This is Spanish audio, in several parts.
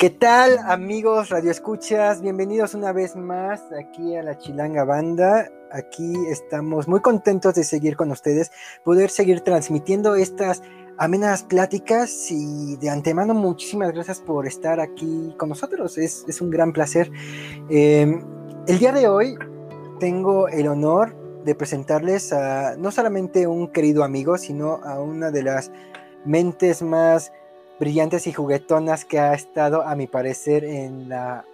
¿Qué tal amigos Radio Escuchas? Bienvenidos una vez más aquí a la Chilanga Banda. Aquí estamos muy contentos de seguir con ustedes, poder seguir transmitiendo estas amenas pláticas y de antemano muchísimas gracias por estar aquí con nosotros. Es, un gran placer. Em, el día de hoy tengo el honor de presentarles a no solamente un querido amigo, sino a una de las mentes más brillantes y juguetonas que ha estado, a mi parecer, en la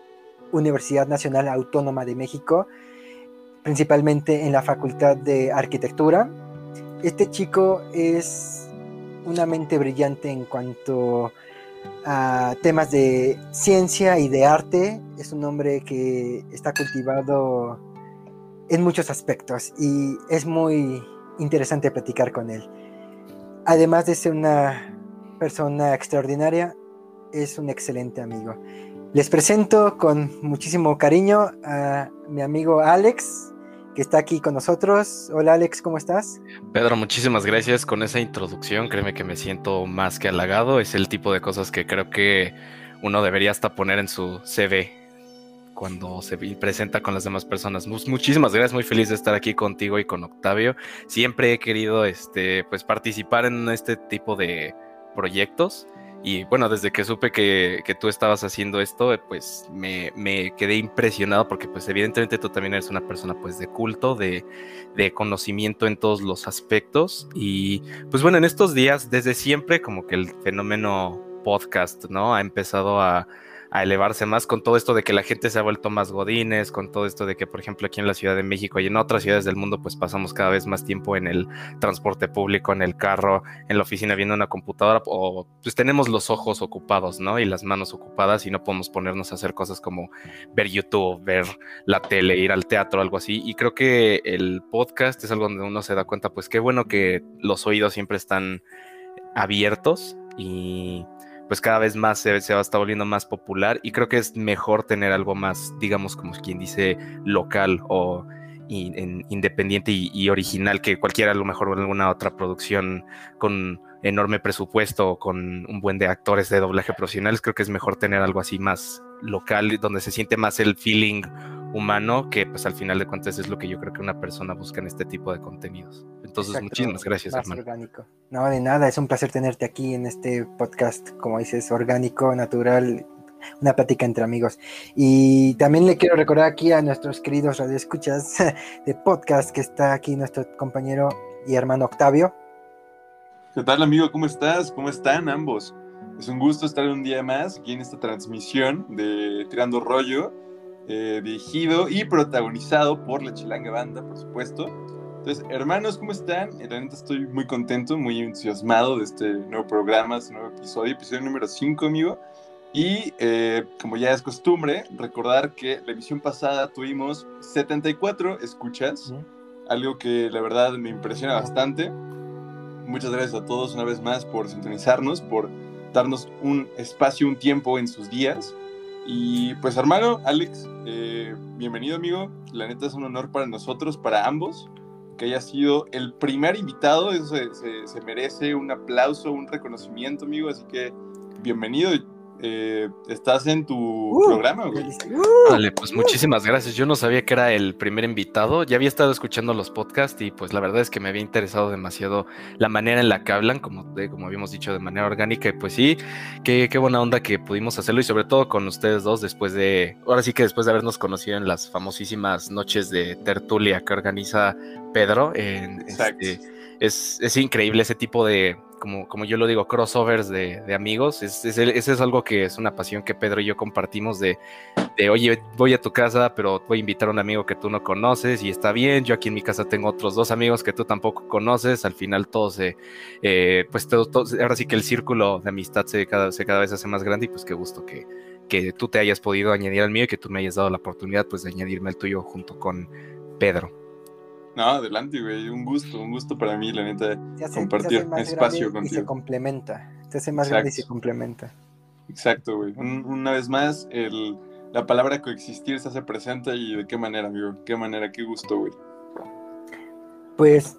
Universidad Nacional Autónoma de México, principalmente en la Facultad de Arquitectura. Este chico es una mente brillante en cuanto a temas de ciencia y de arte. Es un hombre que está cultivado en muchos aspectos y es muy interesante platicar con él. Además de ser una persona extraordinaria, es un excelente amigo. Les presento con muchísimo cariño a mi amigo Alex, que está aquí con nosotros. Hola Alex, ¿cómo estás? Pedro, muchísimas gracias con esa introducción. Créeme que me siento más que halagado. Es el tipo de cosas que creo que uno debería hasta poner en su CV cuando se presenta con las demás personas. Muchísimas gracias, muy feliz de estar aquí contigo y con Octavio. Siempre he querido este, pues, participar en este tipo de, proyectos. Y bueno, desde que supe que, tú estabas haciendo esto, pues me, quedé impresionado porque pues evidentemente tú también eres una persona pues de culto, de, de, conocimiento en todos los aspectos. Y pues bueno, en estos días, desde siempre como que el fenómeno podcast, ¿no? Ha empezado a, a elevarse más con todo esto de que la gente se ha vuelto más godines, con todo esto de que, por ejemplo, aquí en la Ciudad de México y en otras ciudades del mundo, pues pasamos cada vez más tiempo en el transporte público, en el carro, en la oficina viendo una computadora, o pues tenemos los ojos ocupados, ¿no? Y las manos ocupadas y no podemos ponernos a hacer cosas como ver YouTube, ver la tele, ir al teatro, algo así. Y creo que el podcast es algo donde uno se da cuenta, pues qué bueno que los oídos siempre están abiertos y pues cada vez más se, se va a estar volviendo más popular y creo que es mejor tener algo más, digamos, como quien dice, local o independiente y, original que cualquiera a lo mejor alguna otra producción con enorme presupuesto o con un buen de actores de doblaje profesionales, creo que es mejor tener algo así más local, donde se siente más el feeling humano, que pues al final de cuentas es lo que yo creo que una persona busca en este tipo de contenidos. Entonces, muchísimas gracias, hermano. Orgánico. No, de nada, es un placer tenerte aquí en este podcast, como dices, orgánico, natural, una plática entre amigos. Y también le quiero recordar aquí a nuestros queridos radioescuchas de podcast que está aquí nuestro compañero y hermano Octavio. ¿Qué tal, amigo? ¿Cómo estás? ¿Cómo están ambos? Es un gusto estar un día más aquí en esta transmisión de Tirando Rollo, eh, dirigido y protagonizado por la Chilanga Banda, por supuesto. Entonces, hermanos, ¿cómo están? Realmente estoy muy contento, muy entusiasmado de este nuevo programa, este nuevo episodio, episodio número 5, amigo. Y eh, como ya es costumbre, recordar que la emisión pasada tuvimos 74 escuchas, algo que la verdad me impresiona bastante. Muchas gracias a todos una vez más por sintonizarnos, por darnos un espacio, un tiempo en sus días. Y pues hermano, Alex, eh, bienvenido amigo. La neta es un honor para nosotros, para ambos, que haya sido el primer invitado. Eso se, se merece un aplauso, un reconocimiento, amigo. Así que bienvenido eh, estás en tu uh, programa, güey. Vale, pues muchísimas gracias. Yo no sabía que era el primer invitado. Ya había estado escuchando los podcasts y pues la verdad es que me había interesado demasiado la manera en la que hablan, como, como habíamos dicho, de manera orgánica. Y pues sí, qué, qué buena onda que pudimos hacerlo y sobre todo con ustedes dos después de, ahora sí que después de habernos conocido en las famosísimas noches de tertulia que organiza Pedro. En, este, es, es increíble ese tipo de como, como yo lo digo, crossovers de, de amigos. Ese es, es, algo que es una pasión que Pedro y yo compartimos de, de, oye, voy a tu casa, pero voy a invitar a un amigo que tú no conoces y está bien. Yo aquí en mi casa tengo otros dos amigos que tú tampoco conoces. Al final todo se, eh, pues todo, ahora sí que el círculo de amistad se cada, se cada vez hace más grande y pues qué gusto que, que tú te hayas podido añadir al mío y que tú me hayas dado la oportunidad pues de añadirme al tuyo junto con Pedro. No, adelante, güey. Un gusto, un gusto para mí, la neta, compartir espacio contigo. Y se complementa. Se hace más grande y se complementa. Exacto, güey. una vez más, el, la palabra coexistir se hace presente y de qué manera, amigo. Qué manera, qué gusto, güey. Pues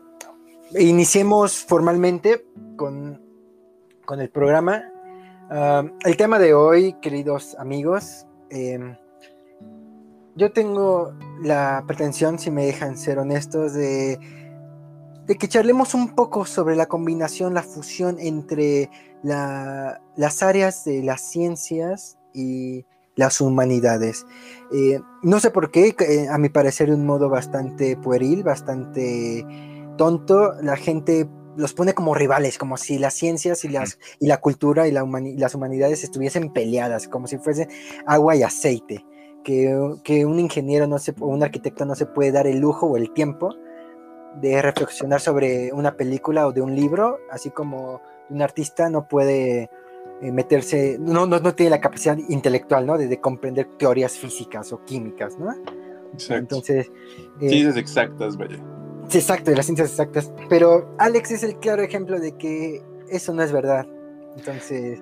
iniciemos formalmente con, con el programa. Ah, el tema de hoy, queridos amigos, em, yo tengo la pretensión, si me dejan ser honestos, de, de, que charlemos un poco sobre la combinación, la fusión entre las áreas de las ciencias y las humanidades. Eh, no sé por qué, eh, a mi parecer de un modo bastante pueril, bastante tonto, la gente los pone como rivales, como si las ciencias y, las, y la cultura y, las humanidades estuviesen peleadas, como si fuese agua y aceite, que, un ingeniero no se, o un arquitecto no se puede dar el lujo o el tiempo de reflexionar sobre una película o de un libro, así como un artista no puede eh, meterse, no, no, tiene la capacidad intelectual, ¿no? De, comprender teorías físicas o químicas, ¿no? Exacto. Entonces... Eh, ciencias exactas, vaya. Sí, exacto, de las ciencias exactas. Pero Alex es el claro ejemplo de que eso no es verdad. Entonces,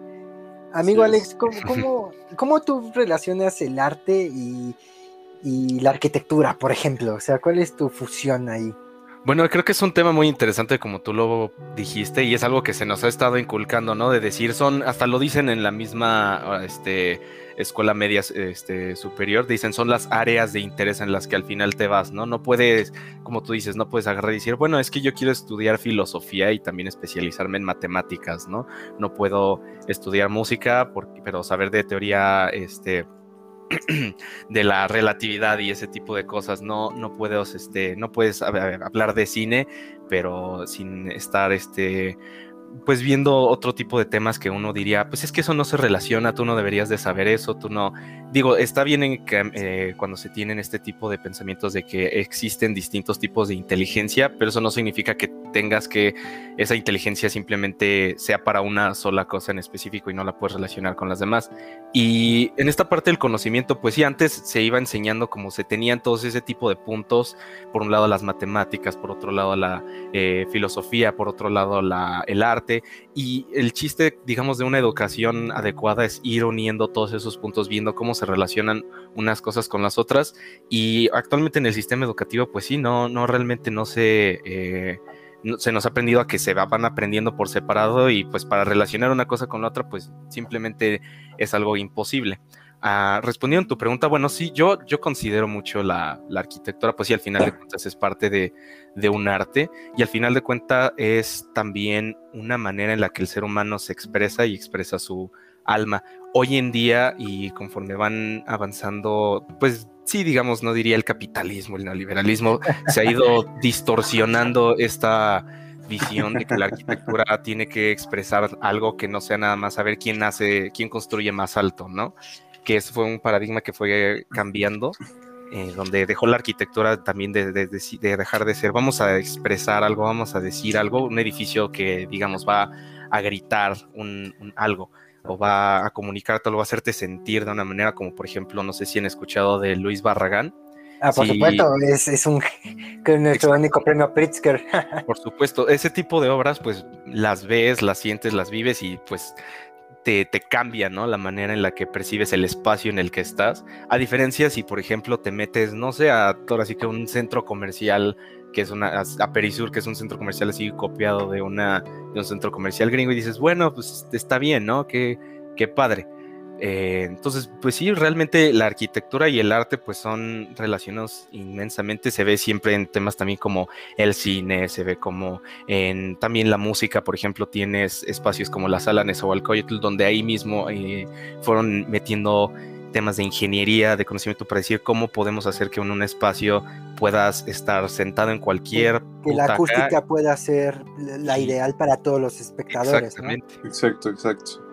amigo Alex, ¿cómo, cómo, tú relacionas el arte y, y la arquitectura, por ejemplo? O sea, ¿cuál es tu fusión ahí? Bueno, creo que es un tema muy interesante como tú lo dijiste y es algo que se nos ha estado inculcando, ¿no? De decir, son, hasta lo dicen en la misma este, escuela media este, superior, dicen, son las áreas de interés en las que al final te vas, ¿no? No puedes, como tú dices, no puedes agarrar y decir, bueno, es que yo quiero estudiar filosofía y también especializarme en matemáticas, ¿no? No puedo estudiar música, pero saber de teoría, este de la relatividad y ese tipo de cosas. No, no puedes, este, no puedes hablar de cine, pero sin estar este, pues viendo otro tipo de temas que uno diría, pues es que eso no se relaciona, tú no deberías de saber eso, tú no. Digo, está bien en que, eh, cuando se tienen este tipo de pensamientos de que existen distintos tipos de inteligencia, pero eso no significa que tengas que esa inteligencia simplemente sea para una sola cosa en específico y no la puedes relacionar con las demás. Y en esta parte del conocimiento, pues sí, antes se iba enseñando como se tenían todos ese tipo de puntos, por un lado las matemáticas, por otro lado la eh, filosofía, por otro lado la, el arte y el chiste, digamos, de una educación adecuada es ir uniendo todos esos puntos, viendo cómo se relacionan unas cosas con las otras y actualmente en el sistema educativo, pues sí, no, no realmente no se... Eh, se nos ha aprendido a que se van aprendiendo por separado y pues para relacionar una cosa con la otra pues simplemente es algo imposible. Respondiendo a tu pregunta, bueno, sí, yo, yo considero mucho la, arquitectura, pues sí, al final de cuentas es parte de, un arte y al final de cuentas es también una manera en la que el ser humano se expresa y expresa su alma. Hoy en día y conforme van avanzando, pues sí, digamos, no diría el capitalismo, el neoliberalismo, se ha ido distorsionando esta visión de que la arquitectura tiene que expresar algo que no sea nada más saber quién hace, quién construye más alto, ¿no? Que eso fue un paradigma que fue cambiando, eh, donde dejó la arquitectura también de, dejar de ser, vamos a expresar algo, vamos a decir algo, un edificio que, digamos, va a gritar un, algo o va a comunicarte, o va a hacerte sentir de una manera como, por ejemplo, no sé si han escuchado de Luis Barragán. Ah, por supuesto, es, es un nuestro único premio Pritzker. por supuesto, ese tipo de obras, pues las ves, las sientes, las vives y pues te, cambia, ¿no? La manera en la que percibes el espacio en el que estás. A diferencia si, por ejemplo, te metes, no sé, a ahora sí que un centro comercial que es una, a Perisur, que es un centro comercial así copiado de, una, de un centro comercial gringo y dices, bueno, pues está bien, ¿no? Qué, qué padre. Eh, entonces, pues sí, realmente la arquitectura y el arte pues son relacionados inmensamente. Se ve siempre en temas también como el cine, se ve como en también la música, por ejemplo, tienes espacios como la sala Nezahualcóyotl, donde ahí mismo eh, fueron metiendo temas de ingeniería, de conocimiento para decir cómo podemos hacer que en un espacio puedas estar sentado en cualquier que la acústica pueda ser la ideal para todos los espectadores. Exactamente. Exacto, exacto.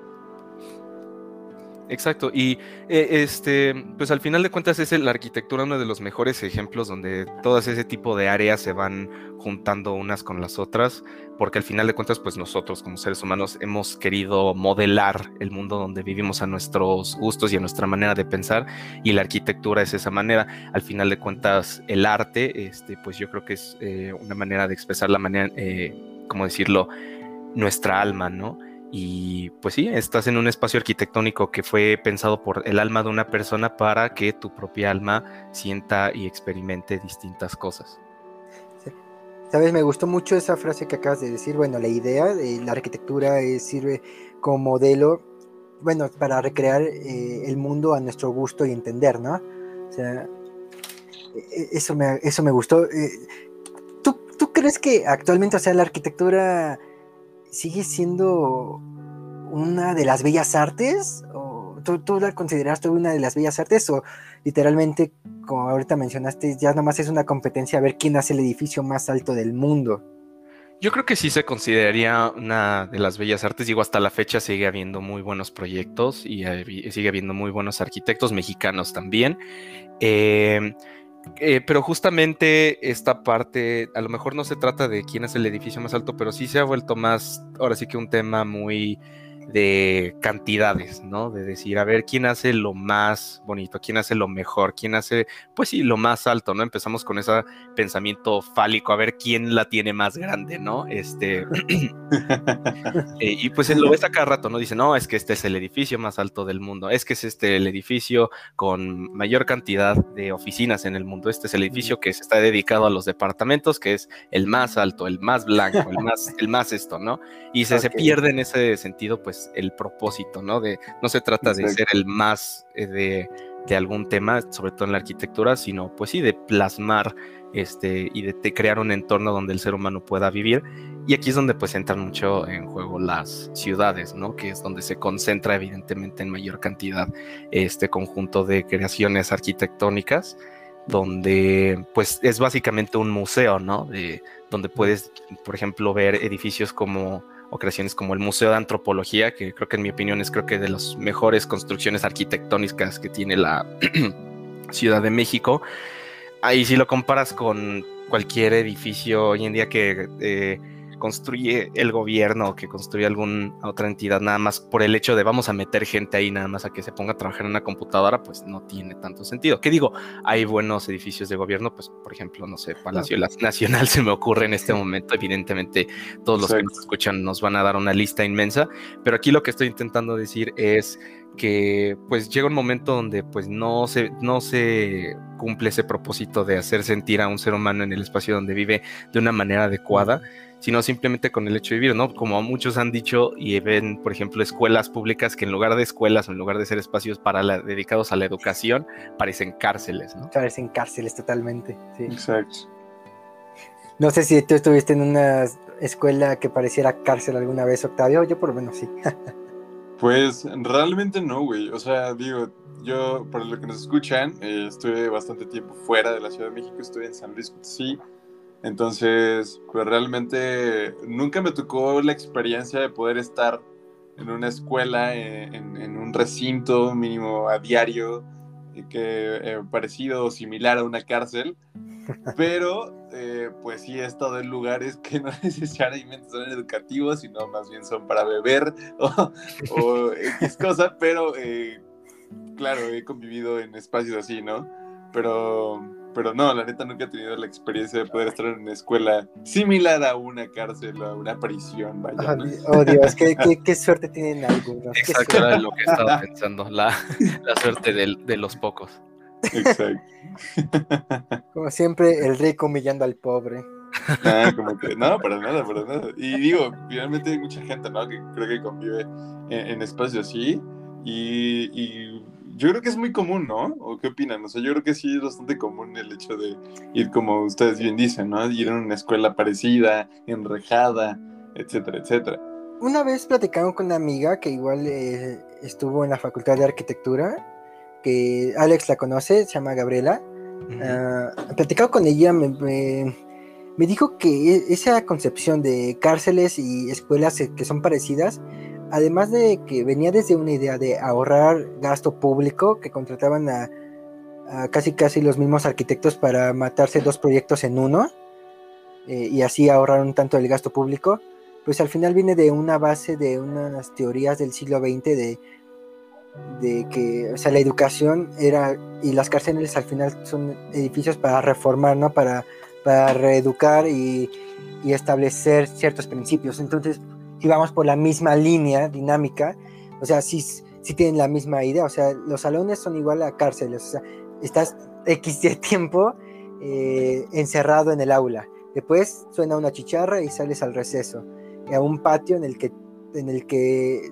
Exacto, y eh, este, pues al final de cuentas es la arquitectura uno de los mejores ejemplos donde todas ese tipo de áreas se van juntando unas con las otras, porque al final de cuentas, pues nosotros como seres humanos hemos querido modelar el mundo donde vivimos a nuestros gustos y a nuestra manera de pensar, y la arquitectura es esa manera. Al final de cuentas, el arte, este, pues yo creo que es eh, una manera de expresar la manera, eh, ¿cómo decirlo? Nuestra alma, ¿no? Y pues sí, estás en un espacio arquitectónico que fue pensado por el alma de una persona para que tu propia alma sienta y experimente distintas cosas. Sabes, me gustó mucho esa frase que acabas de decir. Bueno, la idea de la arquitectura sirve como modelo bueno, para recrear eh, el mundo a nuestro gusto y entender, ¿no? O sea, e, e, eso me, eso me gustó. Eh, ¿tú, ¿Tú crees que actualmente, o sea, la arquitectura sigue siendo una de las bellas artes? ¿O tú, tú la consideraste una de las bellas artes? ¿O literalmente, como ahorita mencionaste, ya nomás es una competencia a ver quién hace el edificio más alto del mundo? Yo creo que sí se consideraría una de las bellas artes. Digo, hasta la fecha sigue habiendo muy buenos proyectos y sigue habiendo muy buenos arquitectos mexicanos también. Eh, eh, pero justamente esta parte, a lo mejor no se trata de quién es el edificio más alto, pero sí se ha vuelto más, ahora sí que un tema muy de cantidades, ¿no? De decir, a ver, ¿quién hace lo más bonito? ¿Quién hace lo mejor? ¿Quién hace, pues sí, lo más alto, ¿no? Empezamos con ese pensamiento fálico, a ver quién la tiene más grande, ¿no? Este, eh, y pues lo ves a cada rato, ¿no? Dice, no, es que este es el edificio más alto del mundo, es que es este el edificio con mayor cantidad de oficinas en el mundo, este es el edificio que se está dedicado a los departamentos, que es el más alto, el más blanco, el más, el más esto, ¿no? Y se, se pierde en ese sentido, pues, el propósito, ¿no? De, no se trata de ser el más eh, de, de, algún tema, sobre todo en la arquitectura, sino pues sí, de plasmar este, y de, crear un entorno donde el ser humano pueda vivir. Y aquí es donde pues entran mucho en juego las ciudades, ¿no? Que es donde se concentra evidentemente en mayor cantidad este conjunto de creaciones arquitectónicas donde pues es básicamente un museo, ¿no? De, donde puedes, por ejemplo, ver edificios como o creaciones como el Museo de Antropología, que creo que en mi opinión es creo que de las mejores construcciones arquitectónicas que tiene la Ciudad de México. Ahí si lo comparas con cualquier edificio hoy en día que eh, construye el gobierno, que construye alguna otra entidad, nada más por el hecho de vamos a meter gente ahí nada más a que se ponga a trabajar en una computadora, pues no tiene tanto sentido. ¿Qué digo? Hay buenos edificios de gobierno, pues por ejemplo, no sé, Palacio Nacional se me ocurre en este momento, evidentemente todos los que nos escuchan nos van a dar una lista inmensa, pero aquí lo que estoy intentando decir es que pues llega un momento donde pues no se, no se cumple ese propósito de hacer sentir a un ser humano en el espacio donde vive de una manera adecuada, sino simplemente con el hecho de vivir, ¿no? Como muchos han dicho y ven, por ejemplo, escuelas públicas que en lugar de escuelas o en lugar de ser espacios para dedicados a la educación, parecen cárceles, ¿no? Parecen cárceles totalmente, sí. Exacto. No sé si tú estuviste en una escuela que pareciera cárcel alguna vez, Octavio, yo por lo menos sí. Pues realmente no, güey. O sea, digo, yo, por lo que nos escuchan, eh, estuve bastante tiempo fuera de la Ciudad de México, estuve en San Luis Potosí. Entonces, pues realmente nunca me tocó la experiencia de poder estar en una escuela, eh, en, un recinto mínimo a diario, que eh, parecido o similar a una cárcel. Pero, eh, pues sí he estado en lugares que no necesariamente son educativos, sino más bien son para beber o, o X cosa, pero eh, claro, he convivido en espacios así, ¿no? Pero, pero no, la neta nunca he tenido la experiencia de poder estar en una escuela similar a una cárcel o a una prisión, vaya. Oh Dios, qué, qué, suerte tienen algunos. Exacto, era lo que estaba pensando, la, la suerte de, de los pocos. Exacto. Como siempre, el rico humillando al pobre. Ah, como que, no, para nada, para nada. Y digo, finalmente hay mucha gente, ¿no? Que creo que convive en, espacios así. Y, yo creo que es muy común, ¿no? ¿O qué opinan? O sea, yo creo que sí es bastante común el hecho de ir, como ustedes bien dicen, ¿no? Ir a una escuela parecida, enrejada, etcétera, etcétera. Una vez platicamos con una amiga que igual eh, estuvo en la Facultad de Arquitectura que Alex la conoce, se llama Gabriela. Uh platicado con ella, me, dijo que e, esa concepción de cárceles y escuelas e, que son parecidas, además de que venía desde una idea de ahorrar gasto público, que contrataban a, casi casi los mismos arquitectos para matarse dos proyectos en uno, eh, y así ahorrar un tanto el gasto público, pues al final viene de una base de unas teorías del siglo XX de de que, o sea, la educación era, y las cárceles al final son edificios para reformar, ¿no? Para, para reeducar y, establecer ciertos principios. Entonces, si vamos por la misma línea dinámica, o sea, si si tienen la misma idea, o sea, los salones son igual a cárceles, o sea, estás X de tiempo eh, encerrado en el aula, después suena una chicharra y sales al receso, a un patio en el que, en el que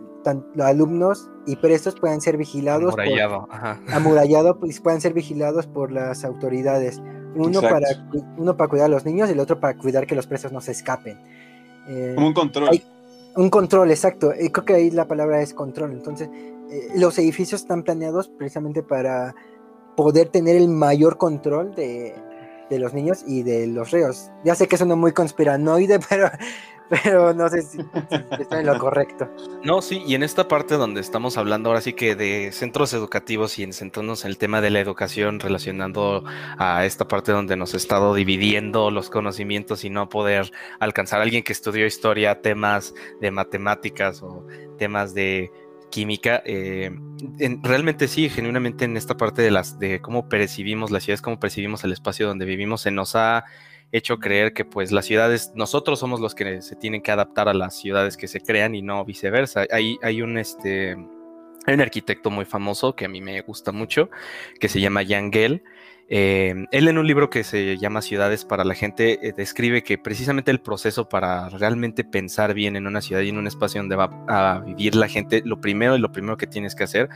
los alumnos y presos puedan ser vigilados. Amurallado, amurallado, pues puedan ser vigilados por las autoridades. Uno para, uno para cuidar a los niños y el otro para cuidar que los presos no se escapen. Eh, Como un control. Un control, exacto. Creo que ahí la palabra es control. Entonces, eh, los edificios están planeados precisamente para poder tener el mayor control de, de los niños y de los reos. Ya sé que suena muy conspiranoide, pero pero no sé si, está en lo correcto. No, sí, y en esta parte donde estamos hablando ahora sí que de centros educativos y en centrarnos en el tema de la educación, relacionando a esta parte donde nos ha estado dividiendo los conocimientos y no poder alcanzar a alguien que estudió historia, temas de matemáticas o temas de química, eh, realmente sí, genuinamente en esta parte de las de cómo percibimos las ciudades, cómo percibimos el espacio donde vivimos, se nos ha hecho creer que pues las ciudades, nosotros somos los que se tienen que adaptar a las ciudades que se crean y no viceversa. Hay, hay un este hay un arquitecto muy famoso que a mí me gusta mucho, que se llama Jan Gell, eh, él en un libro que se llama Ciudades para la gente eh, describe que precisamente el proceso para realmente pensar bien en una ciudad y en un espacio donde va a vivir la gente, lo primero y lo primero que tienes que hacer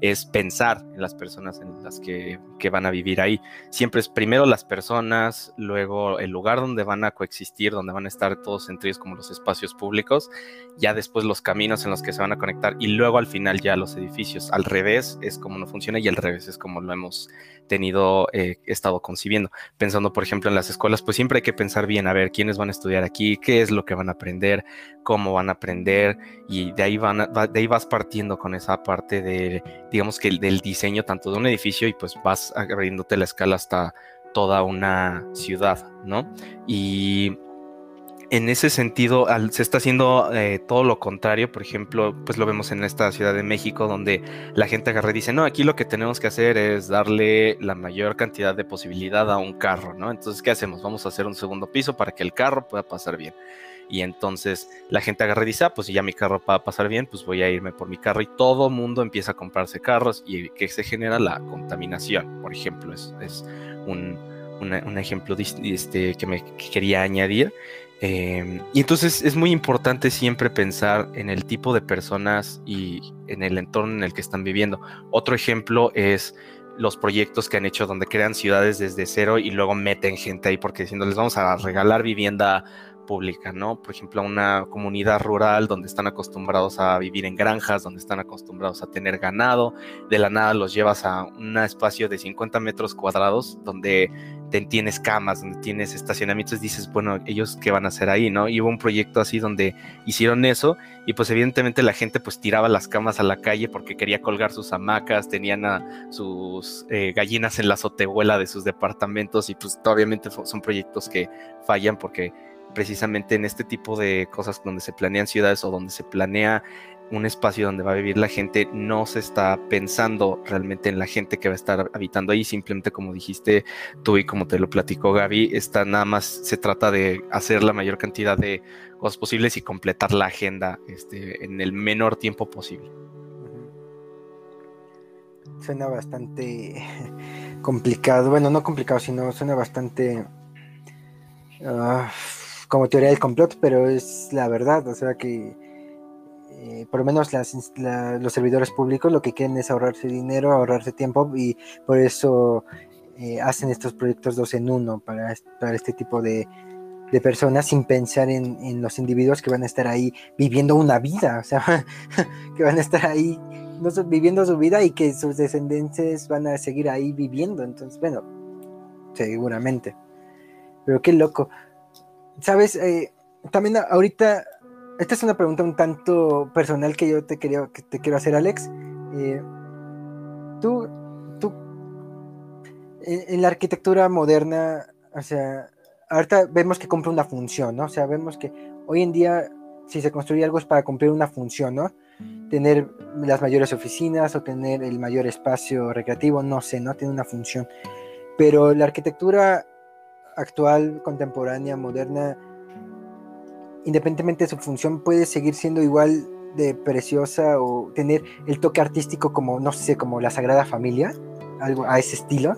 es pensar en las personas en las que, que van a vivir ahí. Siempre es primero las personas, luego el lugar donde van a coexistir, donde van a estar todos entre ellos como los espacios públicos, ya después los caminos en los que se van a conectar y luego al final ya los edificios. Al revés es como no funciona y al revés es como lo hemos tenido, eh, estado concibiendo. Pensando, por ejemplo, en las escuelas, pues siempre hay que pensar bien, a ver, quiénes van a estudiar aquí, qué es lo que van a aprender, cómo van a aprender, y de ahí, van de ahí vas partiendo con esa parte de, digamos que del diseño tanto de un edificio y pues vas abriéndote la escala hasta toda una ciudad, ¿no? Y en ese sentido se está haciendo eh, todo lo contrario. Por ejemplo, pues lo vemos en esta Ciudad de México, donde la gente agarra y dice, no, aquí lo que tenemos que hacer es darle la mayor cantidad de posibilidad a un carro, ¿no? Entonces, ¿qué hacemos? Vamos a hacer un segundo piso para que el carro pueda pasar bien. Y entonces la gente agarra y dice, ah, pues si ya mi carro va a pasar bien, pues voy a irme por mi carro. Y todo mundo empieza a comprarse carros y que se genera la contaminación, por ejemplo. Es, es un, un ejemplo este, que me quería añadir. Em, y entonces es muy importante siempre pensar en el tipo de personas y en el entorno en el que están viviendo. Otro ejemplo es los proyectos que han hecho donde crean ciudades desde cero y luego meten gente ahí porque diciendo les vamos a regalar vivienda pública, ¿no? Por ejemplo, una comunidad rural donde están acostumbrados a vivir en granjas, donde están acostumbrados a tener ganado, de la nada los llevas a un espacio de 50 metros cuadrados donde tienes camas, donde tienes estacionamientos, dices, bueno, ellos qué van a hacer ahí, ¿no? Y hubo un proyecto así donde hicieron eso y pues evidentemente la gente pues tiraba las camas a la calle porque quería colgar sus hamacas, tenían a sus eh, gallinas en la azotehuela de sus departamentos y pues obviamente son proyectos que fallan porque precisamente en este tipo de cosas donde se planean ciudades o donde se planea un espacio donde va a vivir la gente, no se está pensando realmente en la gente que va a estar habitando ahí, simplemente como dijiste tú y como te lo platicó Gaby, está nada más se trata de hacer la mayor cantidad de cosas posibles y completar la agenda este, en el menor tiempo posible. Suena bastante complicado, bueno, no complicado, sino suena bastante... Ah, como teoría del complot, pero es la verdad, o sea que eh, por lo menos los servidores públicos lo que quieren es ahorrarse dinero, ahorrarse tiempo y por eso eh, hacen estos proyectos dos en uno para, para este tipo de, personas sin pensar en, los individuos que van a estar ahí viviendo una vida, o sea, que van a estar ahí viviendo su vida y que sus descendientes van a seguir ahí viviendo. Entonces, bueno, seguramente. Pero qué loco. Sabes, eh, también ahorita, esta es una pregunta un tanto personal que yo te, quería, que te quiero hacer, Alex. Eh, tú, tú, en, la arquitectura moderna, o sea, ahorita vemos que cumple una función, ¿no? O sea, vemos que hoy en día, si se construye algo es para cumplir una función, ¿no? Tener las mayores oficinas o tener el mayor espacio recreativo, no sé, ¿no? Tiene una función. Pero la arquitectura actual, contemporánea, moderna, independientemente de su función, puede seguir siendo igual de preciosa o tener el toque artístico como, no sé, como la Sagrada Familia, algo a ese estilo.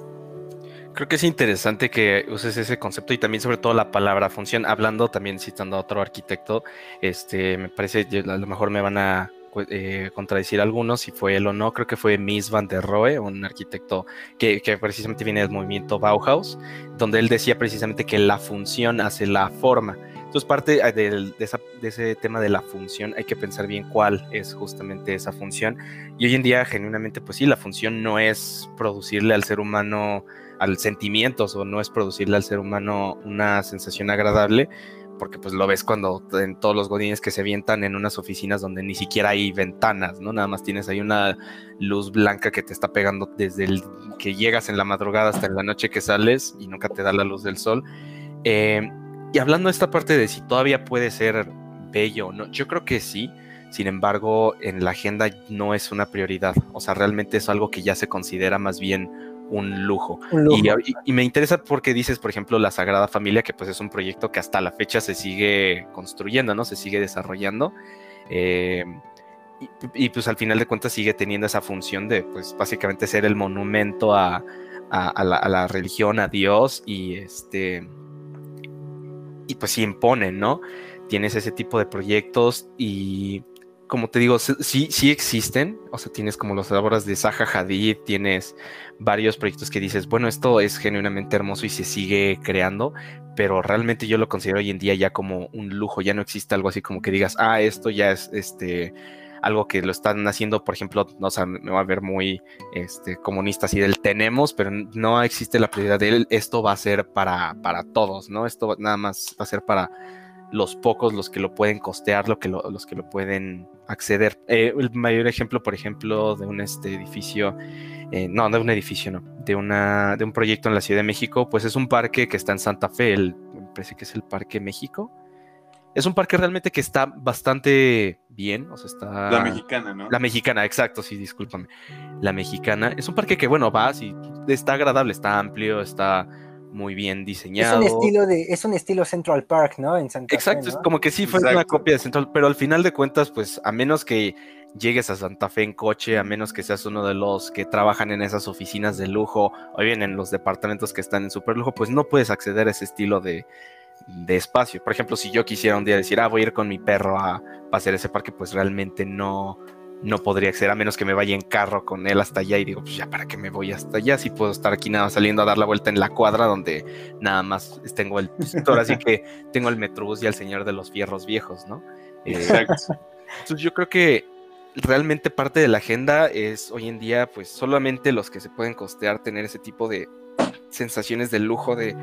Creo que es interesante que uses ese concepto y también sobre todo la palabra función, hablando también citando a otro arquitecto, este, me parece, a lo mejor me van a eh, contradecir a algunos si fue él o no. Creo que fue Mies van der Rohe, un arquitecto que, precisamente viene del movimiento Bauhaus, donde él decía precisamente que la función hace la forma. Entonces, parte eh, de, ese tema de la función, hay que pensar bien cuál es justamente esa función. Y hoy en día, genuinamente, pues sí, la función no es producirle al ser humano al sentimientos o no es producirle al ser humano una sensación agradable, porque pues lo ves cuando en todos los godines que se avientan en unas oficinas donde ni siquiera hay ventanas, ¿no? Nada más tienes ahí una luz blanca que te está pegando desde el que llegas en la madrugada hasta en la noche que sales y nunca te da la luz del sol. Eh, y hablando de esta parte de si todavía puede ser bello o no, yo creo que sí. Sin embargo, en la agenda no es una prioridad. O sea, realmente es algo que ya se considera más bien un lujo. Y, me interesa porque dices, por ejemplo, la Sagrada Familia, que pues es un proyecto que hasta la fecha se sigue construyendo, ¿no? Se sigue desarrollando. Eh, y, pues al final de cuentas sigue teniendo esa función de, pues básicamente ser el monumento a, la, religión, a Dios y este... Y pues sí impone, ¿no? Tienes ese tipo de proyectos y como te digo, sí, sí existen. O sea, tienes como las obras de Zaha Hadid, tienes varios proyectos que dices, bueno, esto es genuinamente hermoso y se sigue creando, pero realmente yo lo considero hoy en día ya como un lujo. Ya no existe algo así como que digas, ah, esto ya es este algo que lo están haciendo, por ejemplo, no sé, me va a ver muy este, comunista así del tenemos, pero no existe la prioridad de él, esto va a ser para, para todos, ¿no? Esto nada más va a ser para los pocos los que lo pueden costear, lo que los que lo pueden acceder. Eh, el mayor ejemplo, por ejemplo, de un este, edificio, eh, no, de un edificio, no, de, una, de un proyecto en la Ciudad de México, pues es un parque que está en Santa Fe, el, me parece que es el Parque México. Es un parque realmente que está bastante bien, o sea, está... La mexicana, ¿no? La mexicana, exacto, sí, discúlpame. La mexicana. Es un parque que, bueno, vas y está agradable, está amplio, está muy bien diseñado. Es un estilo de, es un estilo Central Park, ¿no? En Santa Exacto, es como que sí fue una copia de Central, pero al final de cuentas, pues a menos que llegues a Santa Fe en coche, a menos que seas uno de los que trabajan en esas oficinas de lujo o bien en los departamentos que están en super lujo, pues no puedes acceder a ese estilo de, de espacio. Por ejemplo, si yo quisiera un día decir, ah, voy a ir con mi perro a, a hacer ese parque, pues realmente no, no podría acceder a menos que me vaya en carro con él hasta allá y digo, pues ya para qué me voy hasta allá, si puedo estar aquí nada saliendo a dar la vuelta en la cuadra donde nada más tengo el ahora sí que tengo el Metrobús y al señor de los fierros viejos, ¿no? Eh, Exacto. entonces yo creo que realmente parte de la agenda es hoy en día pues solamente los que se pueden costear tener ese tipo de sensaciones de lujo de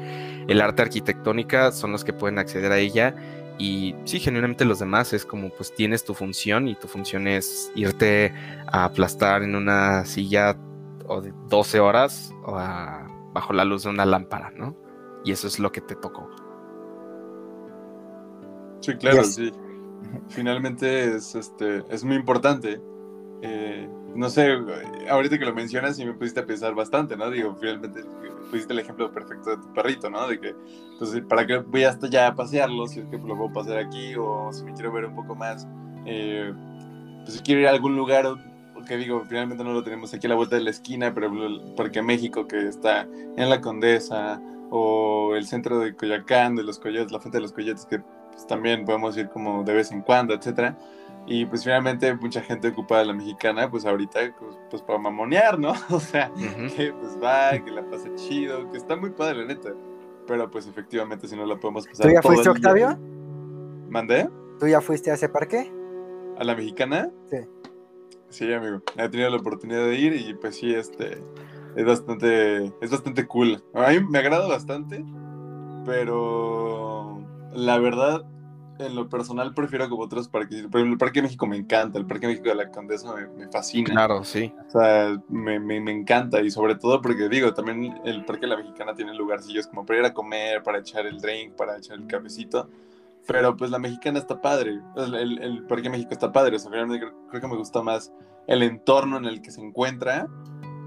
el arte arquitectónica son los que pueden acceder a ella y sí, genuinamente los demás es como pues tienes tu función y tu función es irte a aplastar en una silla o de 12 horas o bajo la luz de una lámpara, ¿no? Y eso es lo que te tocó. Sí, claro, sí. Finalmente es, este, es muy importante. Eh, no sé, ahorita que lo mencionas y me pusiste a pensar bastante, ¿no? Digo, finalmente pusiste el ejemplo perfecto de tu perrito, ¿no? De que, entonces, ¿para qué voy hasta allá a pasearlo si es que lo puedo pasear aquí o si me quiero ver un poco más? Eh, pues si quiero ir a algún lugar, que digo, finalmente no lo tenemos aquí a la vuelta de la esquina, pero el Parque México que está en la Condesa o el centro de Coyacán, de los Coyotes, la Fuente de los Coyotes, que pues, también podemos ir como de vez en cuando, etcétera y pues finalmente mucha gente ocupada la mexicana, pues ahorita, pues, pues para mamonear, ¿no? O sea, que pues va, que la pase chido, que está muy padre, la neta. Pero pues efectivamente si no la podemos pasar. ¿Tú ya fuiste, Octavio? ¿Mandé? ¿Tú ya fuiste a ese parque? ¿A la mexicana? Sí. Sí, amigo. He tenido la oportunidad de ir y pues sí, este, es bastante, es bastante cool. A mí me agrada bastante, pero la verdad en lo personal prefiero como otros parques. Pero el Parque México me encanta, el Parque México de la Condesa me, fascina. Claro, sí. O sea, me, me, me, encanta y sobre todo porque digo, también el Parque de la Mexicana tiene lugarcillos como para ir a comer, para echar el drink, para echar el cafecito. Pero pues la mexicana está padre, el, el, Parque México está padre, o sea, creo, creo que me gusta más el entorno en el que se encuentra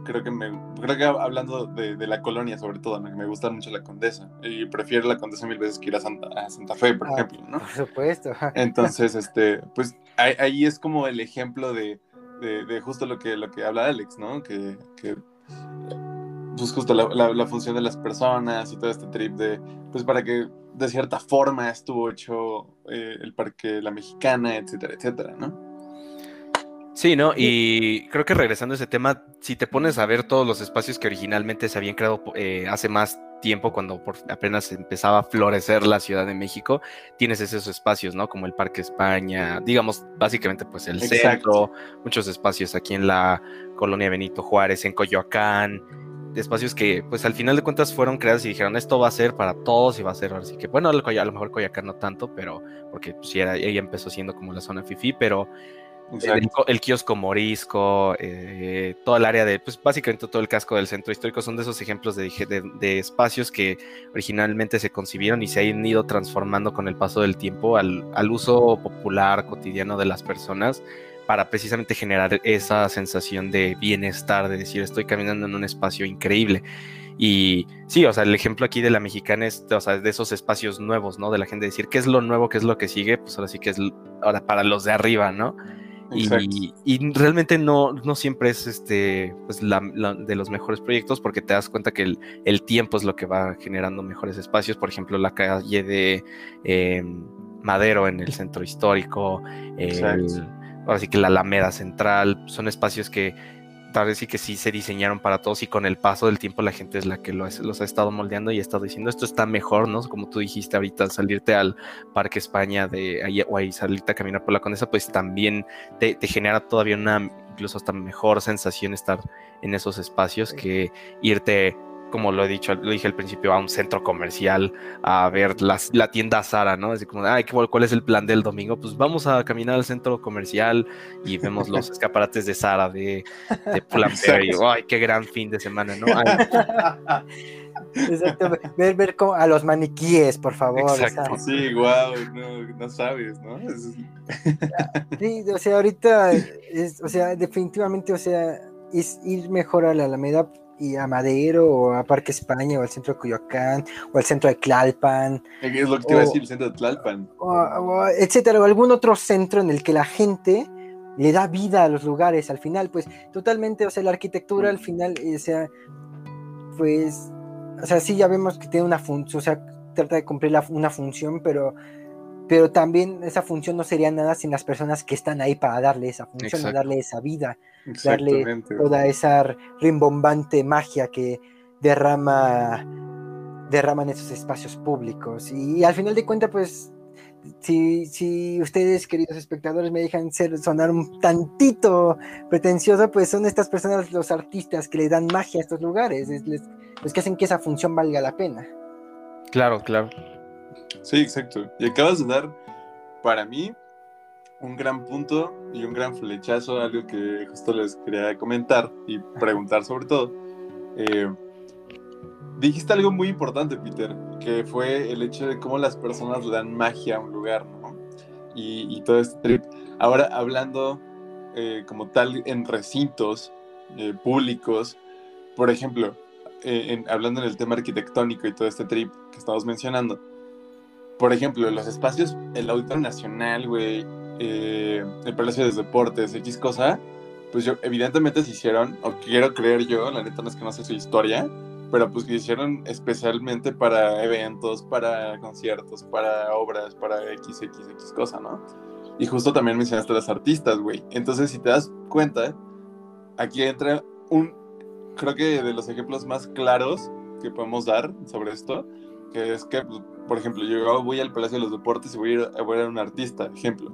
creo que me creo que hablando de, de la colonia sobre todo me gusta mucho la Condesa y prefiero la Condesa mil veces que ir a Santa, a Santa Fe por ah, ejemplo no por supuesto. Entonces este pues ahí, es como el ejemplo de, de, justo lo que lo que habla Alex no que, que pues justo la, la, función de las personas y todo este trip de pues para que de cierta forma estuvo hecho eh, el parque la mexicana etcétera etcétera no Sí, ¿no? Y creo que regresando a ese tema, si te pones a ver todos los espacios que originalmente se habían creado eh, hace más tiempo, cuando apenas empezaba a florecer la Ciudad de México, tienes esos espacios, ¿no? Como el Parque España, digamos, básicamente pues el centro, muchos espacios aquí en la colonia Benito Juárez, en Coyoacán, espacios que pues al final de cuentas fueron creados y dijeron esto va a ser para todos y va a ser así que bueno a lo mejor Coyoacán no tanto pero porque pues, era, ella empezó siendo como la zona fifi pero el, kiosco morisco, eh, toda el área de, pues básicamente todo el casco del centro histórico son de esos ejemplos de, de, espacios que originalmente se concibieron y se han ido transformando con el paso del tiempo al, al, uso popular cotidiano de las personas para precisamente generar esa sensación de bienestar, de decir estoy caminando en un espacio increíble. Y sí, o sea, el ejemplo aquí de la mexicana es, o sea, de esos espacios nuevos, ¿no? De la gente decir qué es lo nuevo, qué es lo que sigue, pues ahora sí que es ahora para los de arriba, ¿no? Y, realmente no, no siempre es este, pues de los mejores proyectos porque te das cuenta que el, tiempo es lo que va generando mejores espacios. Por ejemplo, la calle de em, Madero en el centro histórico, así que la Alameda Central, son espacios que tal vez sí que sí se diseñaron para todos y con el paso del tiempo la gente es la que los ha estado moldeando y ha estado diciendo esto está mejor, ¿no? Como tú dijiste ahorita, al salirte al Parque España de ahí, o ahí salirte a caminar por la Condesa, pues también te, te genera todavía una incluso hasta mejor sensación estar en esos espacios que irte como lo he dicho, lo dije al principio, a un centro comercial a ver la tienda Sara, ¿no? Así como, ay, ¿cuál es el plan del domingo? Pues vamos a caminar al centro comercial y vemos los escaparates de Sara, de, de y ay, qué gran fin de semana, ¿no? Exacto, ver, ver a los maniquíes, por favor. Exacto. Sí, wow, no, no sabes, ¿no? Sí, o sea, ahorita, o sea, definitivamente, o sea, es ir mejor a la Alameda y a Madero o a Parque España o al centro de Coyoacán o al centro de Tlalpan. Es lo que te iba a decir, el centro de Tlalpan. O, etcétera, o algún otro centro en el que la gente le da vida a los lugares al final, pues totalmente, o sea, la arquitectura al final, eh, o sea, pues, o sea, sí ya vemos que tiene una función, o sea, trata de cumplir una función, pero pero también esa función no sería nada sin las personas que están ahí para darle esa función, darle esa vida, darle toda esa rimbombante magia que derrama derraman esos espacios públicos. Y, al final de cuentas, pues, si, si, ustedes, queridos espectadores, me dejan ser, sonar un tantito pretencioso, pues son estas personas, los artistas, que le dan magia a estos lugares, los que hacen que esa función valga la pena. Claro, claro. Sí, exacto. Y acabas de dar, para mí, un gran punto y un gran flechazo, algo que justo les quería comentar y preguntar sobre todo. Eh, dijiste algo muy importante, Peter, que fue el hecho de cómo las personas le dan magia a un lugar, ¿no? Y, todo este trip. Ahora, hablando eh, como tal en recintos eh, públicos, por ejemplo, hablando en el tema arquitectónico y todo este trip que estamos mencionando, por ejemplo, los espacios, el Auditorio Nacional, güey, eh, el Palacio de Deportes, X cosa, pues yo, evidentemente se hicieron, o quiero creer yo, la neta no es que no sé su historia, pero pues se hicieron especialmente para eventos, para conciertos, para obras, para X, X, X cosa, ¿no? Y justo también mencionaste a los artistas, güey. Entonces, si te das cuenta, aquí entra un, creo que de los ejemplos más claros que podemos dar sobre esto, que es que pues, por ejemplo, yo voy al Palacio de los Deportes y voy a ir a ver a un artista, ejemplo.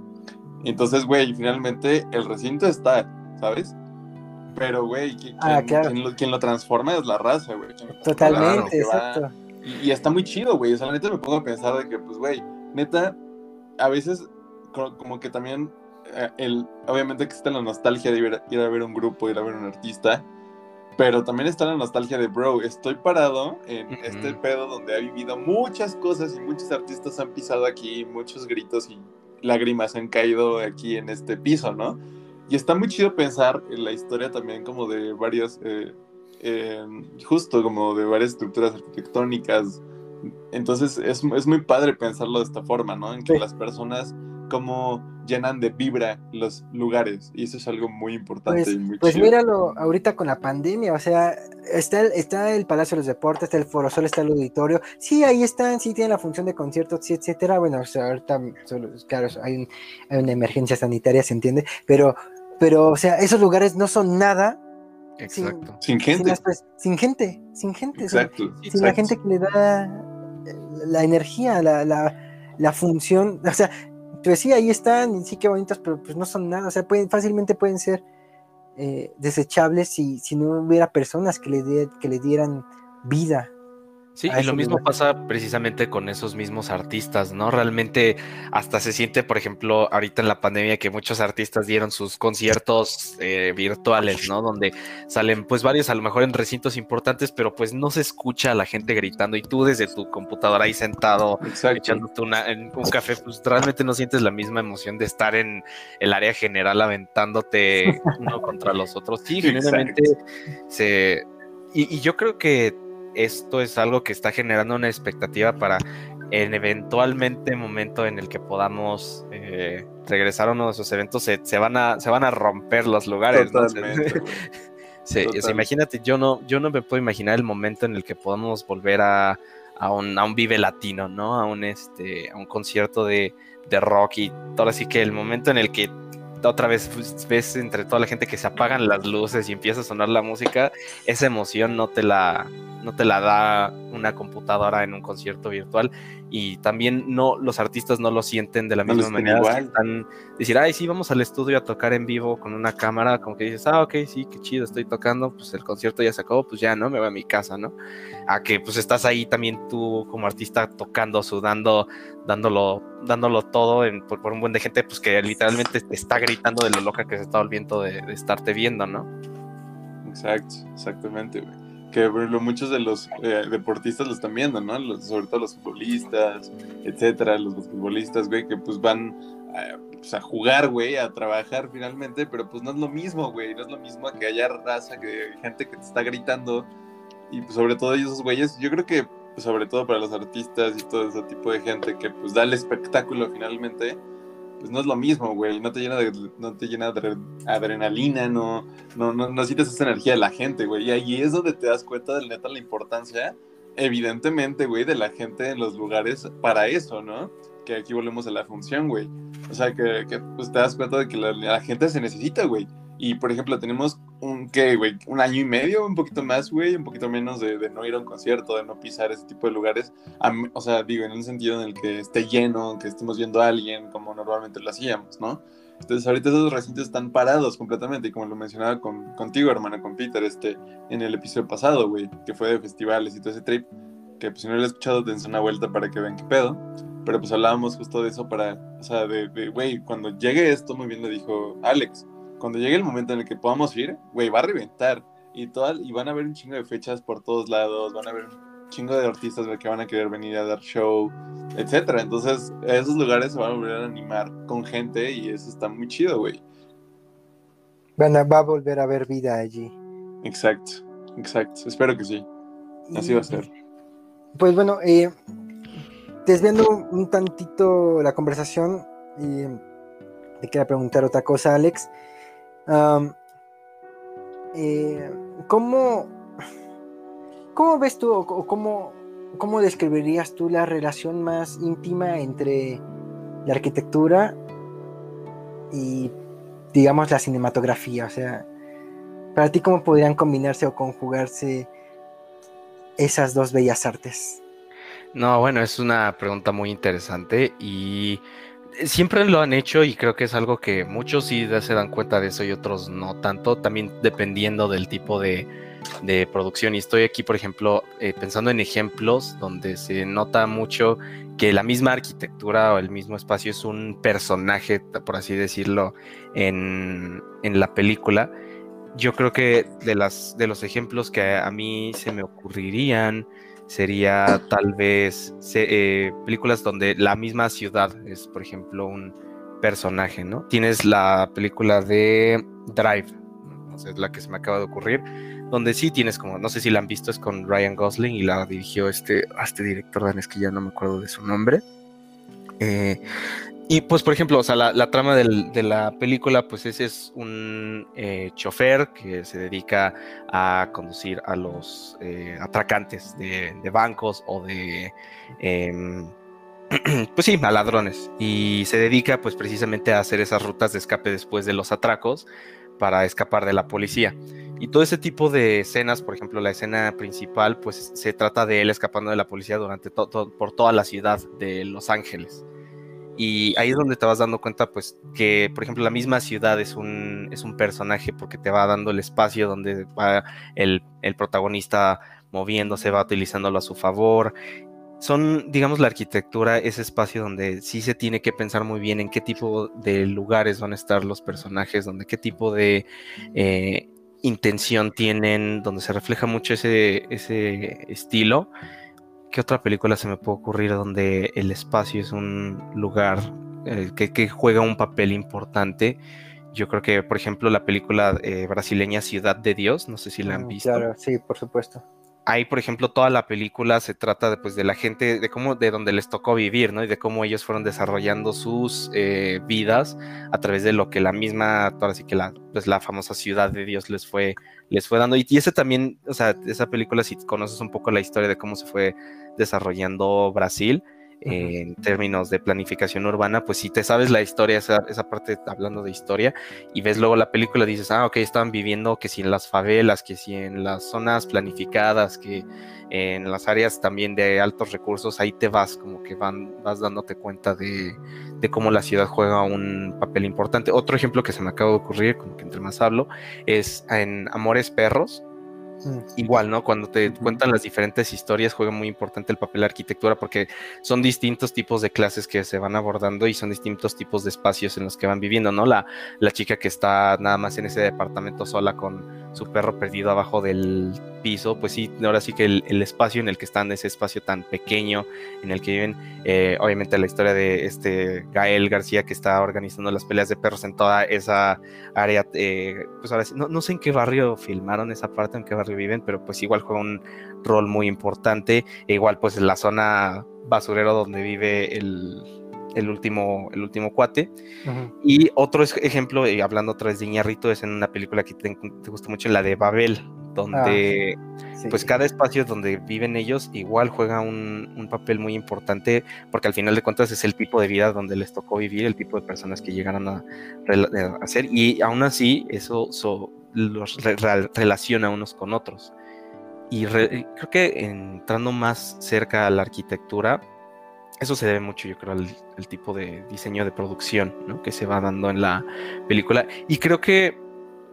Entonces, güey, finalmente el recinto está, ¿sabes? Pero, güey, ah, quien, lo, transforma es la raza, güey. Totalmente, exacto. y, está muy chido, güey. O sea, la neta me pongo a pensar de que, pues, güey, neta, a veces como que también, eh, el, obviamente está la nostalgia de ir, ir a ver un grupo, ir a ver un artista, pero también está la nostalgia de, bro, estoy parado en este pedo donde ha vivido muchas cosas y muchos artistas han pisado aquí, muchos gritos y lágrimas han caído aquí en este piso, ¿no? Y está muy chido pensar en la historia también como de varios, eh, justo como de varias estructuras arquitectónicas. Entonces es, es, muy padre pensarlo de esta forma, ¿no? En que las personas como llenan de vibra los lugares y eso es algo muy importante pues, y muy pues míralo ahorita con la pandemia, o sea, está, está el Palacio de los Deportes, está el Foro Sol, está el auditorio, sí, ahí están, sí tienen la función de conciertos, etcétera, bueno, o sea, ahorita, claro, hay, hay una emergencia sanitaria, se entiende, pero Pero, o sea, esos lugares no son nada Exacto. Sin gente. sin, las- sin gente, sin gente, sin- Exacto. sin, la gente que le da eh, la energía, la, la, la función, o sea, pues sí, ahí están, y sí que bonitos, pero pues no son nada, o sea, pueden, fácilmente pueden ser eh, desechables si, si no hubiera personas que le, que le dieran vida. Sí, y lo mismo pasa precisamente con esos mismos artistas, ¿no? Realmente hasta se siente, por ejemplo, ahorita en la pandemia que muchos artistas dieron sus conciertos eh, virtuales, ¿no? Donde salen pues varios a lo mejor en recintos importantes, pero pues no se escucha a la gente gritando y tú desde tu computadora ahí sentado Exacto. echándote una, en un café, pues realmente no sientes la misma emoción de estar en el área general aventándote uno contra los otros. Sí, genuinamente se... Y, y yo creo que esto es algo que está generando una expectativa para en eventualmente momento en el que podamos eh, regresar a uno de esos eventos, se, se van, a, se van a romper los lugares. ¿no? Sí, o sea, Total. imagínate, yo no, yo no me puedo imaginar el momento en el que podamos volver a, a, un, a un Vive Latino, ¿no? A un este, a un concierto de, de rock y todo así que el momento en el que otra vez pues, ves entre toda la gente que se apagan las luces y empieza a sonar la música, esa emoción no te la, no te la da una computadora en un concierto virtual y también no los artistas no lo sienten de la No misma manera igual. están decir ay sí vamos al estudio a tocar en vivo con una cámara como que dices ah ok sí qué chido estoy tocando pues el concierto ya se acabó pues ya no me voy a mi casa no a que pues estás ahí también tú como artista tocando sudando dándolo dándolo todo en- por, por un buen de gente pues que literalmente te está gritando de lo loca que se está volviendo de, de estarte viendo no Exacto, exactamente, güey. Que por ejemplo, muchos de los eh, deportistas lo están viendo, ¿no? Los- sobre todo los futbolistas, etcétera, los basquetbolistas, güey, que pues van a, pues, a jugar, güey, a trabajar finalmente, pero pues no es lo mismo, güey, no es lo mismo que haya raza, que gente que te está gritando, y pues sobre todo esos güeyes, yo creo que pues, sobre todo para los artistas y todo ese tipo de gente que pues da el espectáculo finalmente, pues no es lo mismo, güey, no te llena de, no te llena adrenalina, no, no, no, no sientes esa energía de la gente, güey. Y ahí es donde te das cuenta de neta la importancia, evidentemente, güey, de la gente en los lugares para eso, ¿no? Que aquí volvemos a la función, güey. O sea, que, pues te das cuenta de que la gente se necesita, güey. Y por ejemplo, tenemos un, ¿qué, güey? Un año y medio, un poquito más, güey, un poquito menos de, de no ir a un concierto, de no pisar ese tipo de lugares. A o sea, digo, en un sentido en el que esté lleno, que estemos viendo a alguien como normalmente lo hacíamos, ¿no? Entonces ahorita esos recintos están parados completamente y como lo mencionaba con, contigo, hermano, con Peter, este, en el episodio pasado, güey, que fue de festivales y todo ese trip, que pues si no lo he escuchado, dense una vuelta para que vean qué pedo. Pero pues hablábamos justo de eso para, o sea, de, güey, cuando llegue esto, muy bien lo dijo Alex, cuando llegue el momento en el que podamos ir, güey, va a reventar. Y, toda, y van a haber un chingo de fechas por todos lados, van a haber un chingo de artistas que van a querer venir a dar show, etcétera. Entonces, esos lugares se van a volver a animar con gente y eso está muy chido, güey. Van a- va a volver a haber vida allí. Exacto, exacto. Espero que sí. Así va a ser. Pues bueno, eh, desviando un, un tantito la conversación, eh, te quería preguntar otra cosa, Alex. Eh, ¿cómo, ¿Cómo ves tú o cómo, cómo describirías tú la relación más íntima entre la arquitectura y, digamos, la cinematografía? O sea, para ti, ¿cómo podrían combinarse o conjugarse esas dos bellas artes? No, bueno, es una pregunta muy interesante y siempre lo han hecho y creo que es algo que muchos sí se dan cuenta de eso y otros no tanto, también dependiendo del tipo de, producción. Y estoy aquí, por ejemplo, eh, pensando en ejemplos donde se nota mucho que la misma arquitectura o el mismo espacio es un personaje, por así decirlo, en, la película. Yo creo que de los ejemplos que a mí se me ocurrirían, sería tal vez eh, películas donde la misma ciudad es, por ejemplo, un personaje, ¿no? Tienes la película de Drive, es la que se me acaba de ocurrir, donde sí tienes como, no sé si la han visto, es con Ryan Gosling y la dirigió este, este director danés que ya no me acuerdo de su nombre. Eh, y pues, por ejemplo, o sea, la, trama de la película, pues ese es un eh, chofer que se dedica a conducir a los eh, atracantes de, bancos o de, eh, pues sí, a ladrones. Y se dedica pues precisamente a hacer esas rutas de escape después de los atracos para escapar de la policía. Y todo ese tipo de escenas, por ejemplo, la escena principal, pues se trata de él escapando de la policía durante todo por toda la ciudad de Los Ángeles. Y ahí es donde te vas dando cuenta, pues, que, por ejemplo, la misma ciudad es un, es un personaje porque te va dando el espacio donde va el, el protagonista moviéndose, va utilizándolo a su favor. Son, digamos, la arquitectura, ese espacio donde sí se tiene que pensar muy bien en qué tipo de lugares van a estar los personajes, donde qué tipo de eh, intención tienen, donde se refleja mucho ese, ese estilo ¿Qué otra película se me puede ocurrir donde el espacio es un lugar eh, que, juega un papel importante? Yo creo que, por ejemplo, la película eh, brasileña Ciudad de Dios, no sé si la han mm, visto. Claro, sí, por supuesto ahí, por ejemplo, toda la película se trata de, pues, de la gente, de cómo, de donde les tocó vivir, ¿no? Y de cómo ellos fueron desarrollando sus eh, vidas a través de lo que la misma, ahora sí que la, pues, la famosa ciudad de Dios les fue, les fue dando. Y, y ese también, o sea, esa película, si conoces un poco la historia de cómo se fue desarrollando Brasil, en términos de planificación urbana, pues si te sabes la historia, esa, esa, parte hablando de historia, y ves luego la película, dices, ah, ok, estaban viviendo que si en las favelas, que si en las zonas planificadas, que en las áreas también de altos recursos, ahí te vas, como que van, vas dándote cuenta de, de cómo la ciudad juega un papel importante. Otro ejemplo que se me acaba de ocurrir, como que entre más hablo, es en Amores Perros. Igual, ¿no? Cuando te cuentan las diferentes historias juega muy importante el papel de arquitectura porque son distintos tipos de clases que se van abordando y son distintos tipos de espacios en los que van viviendo, ¿no? La, la chica que está nada más en ese departamento sola con su perro perdido abajo del piso, pues sí, ahora sí que el, espacio en el que están, ese espacio tan pequeño en el que viven, eh, obviamente la historia de este Gael García que está organizando las peleas de perros en toda esa área, eh, pues ahora sí, no, no sé en qué barrio filmaron esa parte, en qué barrio viven, pero pues igual juega un rol muy importante. E igual pues en la zona basurero donde vive el, el último, el último cuate. Y otro ejemplo, y hablando otra vez de Iñarrito, es en una película que te, gusta mucho, la de Babel, donde ah, pues cada espacio donde viven ellos igual juega un, un, papel muy importante, porque al final de cuentas es el tipo de vida donde les tocó vivir, el tipo de personas que llegaron a, hacer, y aún así eso los relaciona unos con otros. Y creo que entrando más cerca a la arquitectura, eso se debe mucho, yo creo, al, tipo de diseño de producción ¿no? que se va dando en la película. Y creo que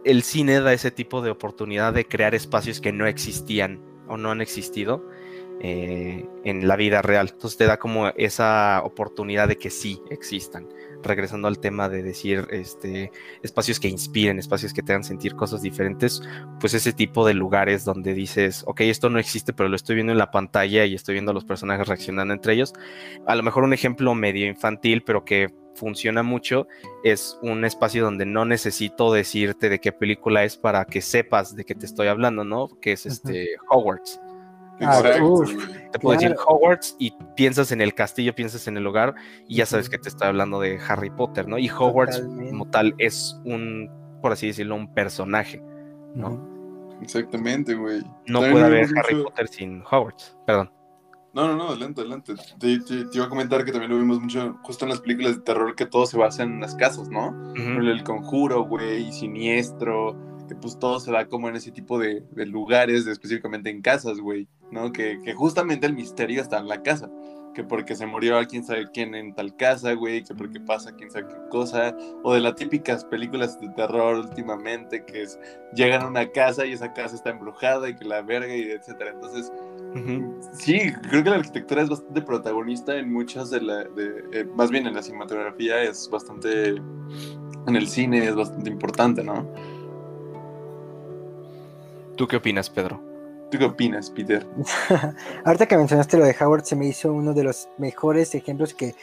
el cine da ese tipo de oportunidad de crear espacios que no existían o no han existido eh, en la vida real. Entonces te da como esa oportunidad de que sí existan. Regresando al tema de decir este, espacios que inspiren, espacios que te hagan sentir cosas diferentes, pues ese tipo de lugares donde dices, ok, esto no existe, pero lo estoy viendo en la pantalla y estoy viendo a los personajes reaccionando entre ellos. A lo mejor un ejemplo medio infantil, pero que funciona mucho, es un espacio donde no necesito decirte de qué película es para que sepas de qué te estoy hablando, ¿no? Que es este Hogwarts. Ah, te puedo decir Hogwarts y piensas en el castillo, piensas en el hogar y ya sabes que te estoy hablando de Harry Potter, ¿no? Y Hogwarts como tal es un, por así decirlo, un personaje, ¿no? Exactamente, güey. No puede haber Harry Potter sin Hogwarts, perdón. No, no, no, adelante, adelante. Te, iba a comentar que también lo vimos mucho justo en las películas de terror que todo se basa en las casas, ¿no? El conjuro, güey, siniestro, que pues todo se da como en ese tipo de, lugares, específicamente en casas, güey, ¿no? Que, que, justamente el misterio está en la casa, que porque se murió a quién sabe quién en tal casa, güey, que porque pasa quién sabe qué cosa, o de las típicas películas de terror últimamente, que es, llegan a una casa y esa casa está embrujada y que la verga y etcétera, entonces... Sí, creo que la arquitectura es bastante protagonista en muchas de la, de, eh, más bien en la cinematografía es bastante, en el cine es bastante importante, ¿no? ¿Tú qué opinas, Pedro? ¿Tú qué opinas, Peter? Ahorita que mencionaste lo de Howard, se me hizo uno de los mejores ejemplos que,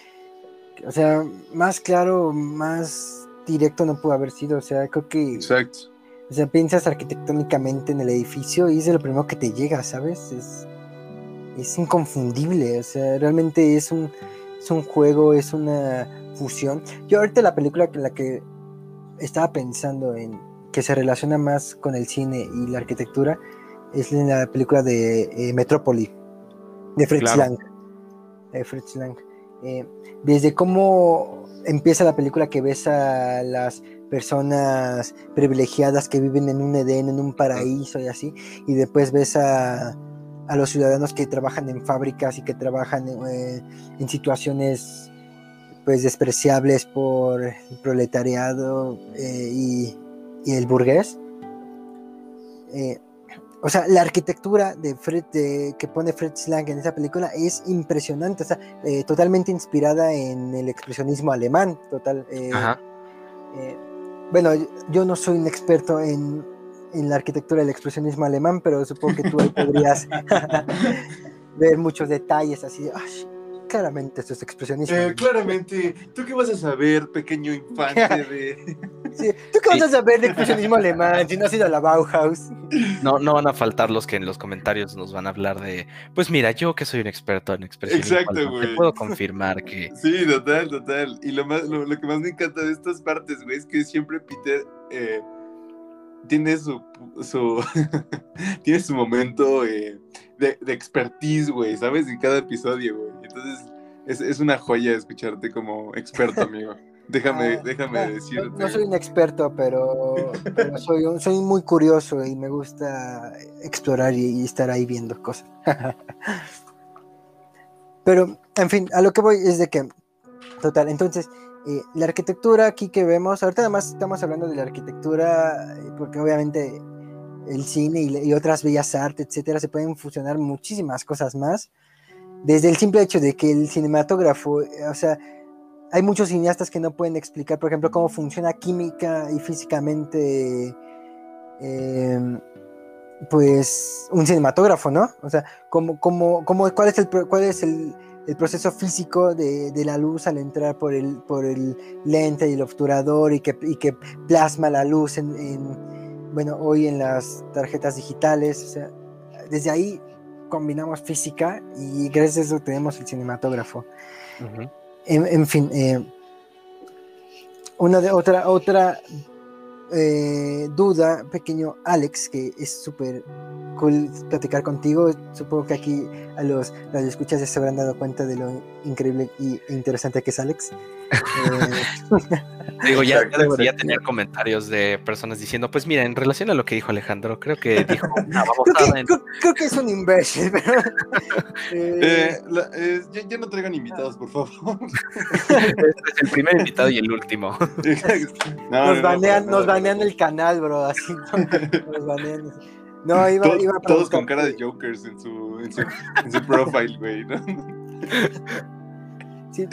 o sea, más claro, más directo no pudo haber sido. O sea, creo que. Exacto. O sea, piensas arquitectónicamente en el edificio y es lo primero que te llega, ¿sabes? Es, es inconfundible. O sea, realmente es un, es un juego, es una fusión. Yo ahorita la película en la que estaba pensando en que se relaciona más con el cine y la arquitectura es en la película de eh, Metrópoli, de Fritz Lang. Fritz Lang. Eh, desde cómo empieza la película que ves a las personas privilegiadas que viven en un Edén, en un paraíso y así, y después ves a, a los ciudadanos que trabajan en fábricas y que trabajan eh, en situaciones pues despreciables por el proletariado eh, y, y, el burgués. Eh, o sea, la arquitectura de Fred, de, que pone Fritz Lang en esa película es impresionante, o sea, eh, totalmente inspirada en el expresionismo alemán, total. Eh, eh, bueno, yo no soy un experto en, en, la arquitectura del expresionismo alemán, pero supongo que tú ahí podrías ver muchos detalles así de, claramente esto es expresionismo. Eh, claramente, ¿tú qué vas a saber, pequeño infante de... sí, ¿Tú qué vas a saber de expresionismo alemán si no has ido a la Bauhaus? No, no van a faltar los que en los comentarios nos van a hablar de, pues mira, yo que soy un experto en expresionismo Exacto, güey. te puedo confirmar que... Sí, total, total. Y lo, más, lo, lo que más me encanta de estas partes, güey, es que siempre Peter... Eh, tiene su, su tiene su momento eh, de, de, expertise, güey, ¿sabes? En cada episodio, güey. Entonces, es, es, una joya escucharte como experto, amigo. Déjame, ah, déjame no, decirte. No soy un experto, pero, pero soy, un, soy muy curioso y me gusta explorar y, y estar ahí viendo cosas. pero, en fin, a lo que voy es de que, total, entonces, eh, la arquitectura aquí que vemos, ahorita además estamos hablando de la arquitectura, eh, porque obviamente el cine y, y, otras bellas artes, etcétera, se pueden fusionar muchísimas cosas más. Desde el simple hecho de que el cinematógrafo, eh, o sea, hay muchos cineastas que no pueden explicar, por ejemplo, cómo funciona química y físicamente, eh, pues, un cinematógrafo, ¿no? O sea, cómo, cómo, cómo, cuál es el, cuál es el, el proceso físico de, de, la luz al entrar por el, por el lente y el obturador y que, y que plasma la luz en, en, bueno, hoy en las tarjetas digitales. O sea, desde ahí combinamos física y gracias a eso tenemos el cinematógrafo. Uh -huh. en, en, fin, eh, una de otra, otra eh, duda, pequeño Alex, que es súper cool platicar contigo. Supongo que aquí a los escuchas ya se habrán dado cuenta de lo increíble y interesante que es Alex. Eh... Digo, ya, ya, debería tener comentarios de personas diciendo, pues mira, en relación a lo que dijo Alejandro, creo que dijo una creo, que, en... creo, creo, que, es un imbécil, eh, la, ya, ya, no traigan invitados, por favor. este es el primer invitado y el último. no, nos, banean, no, nos banean el canal, bro, así. Nos banean. No, iba, Todo, iba a Todos con cara de Jokers en su, en su, en su profile, güey, ¿no? Sí.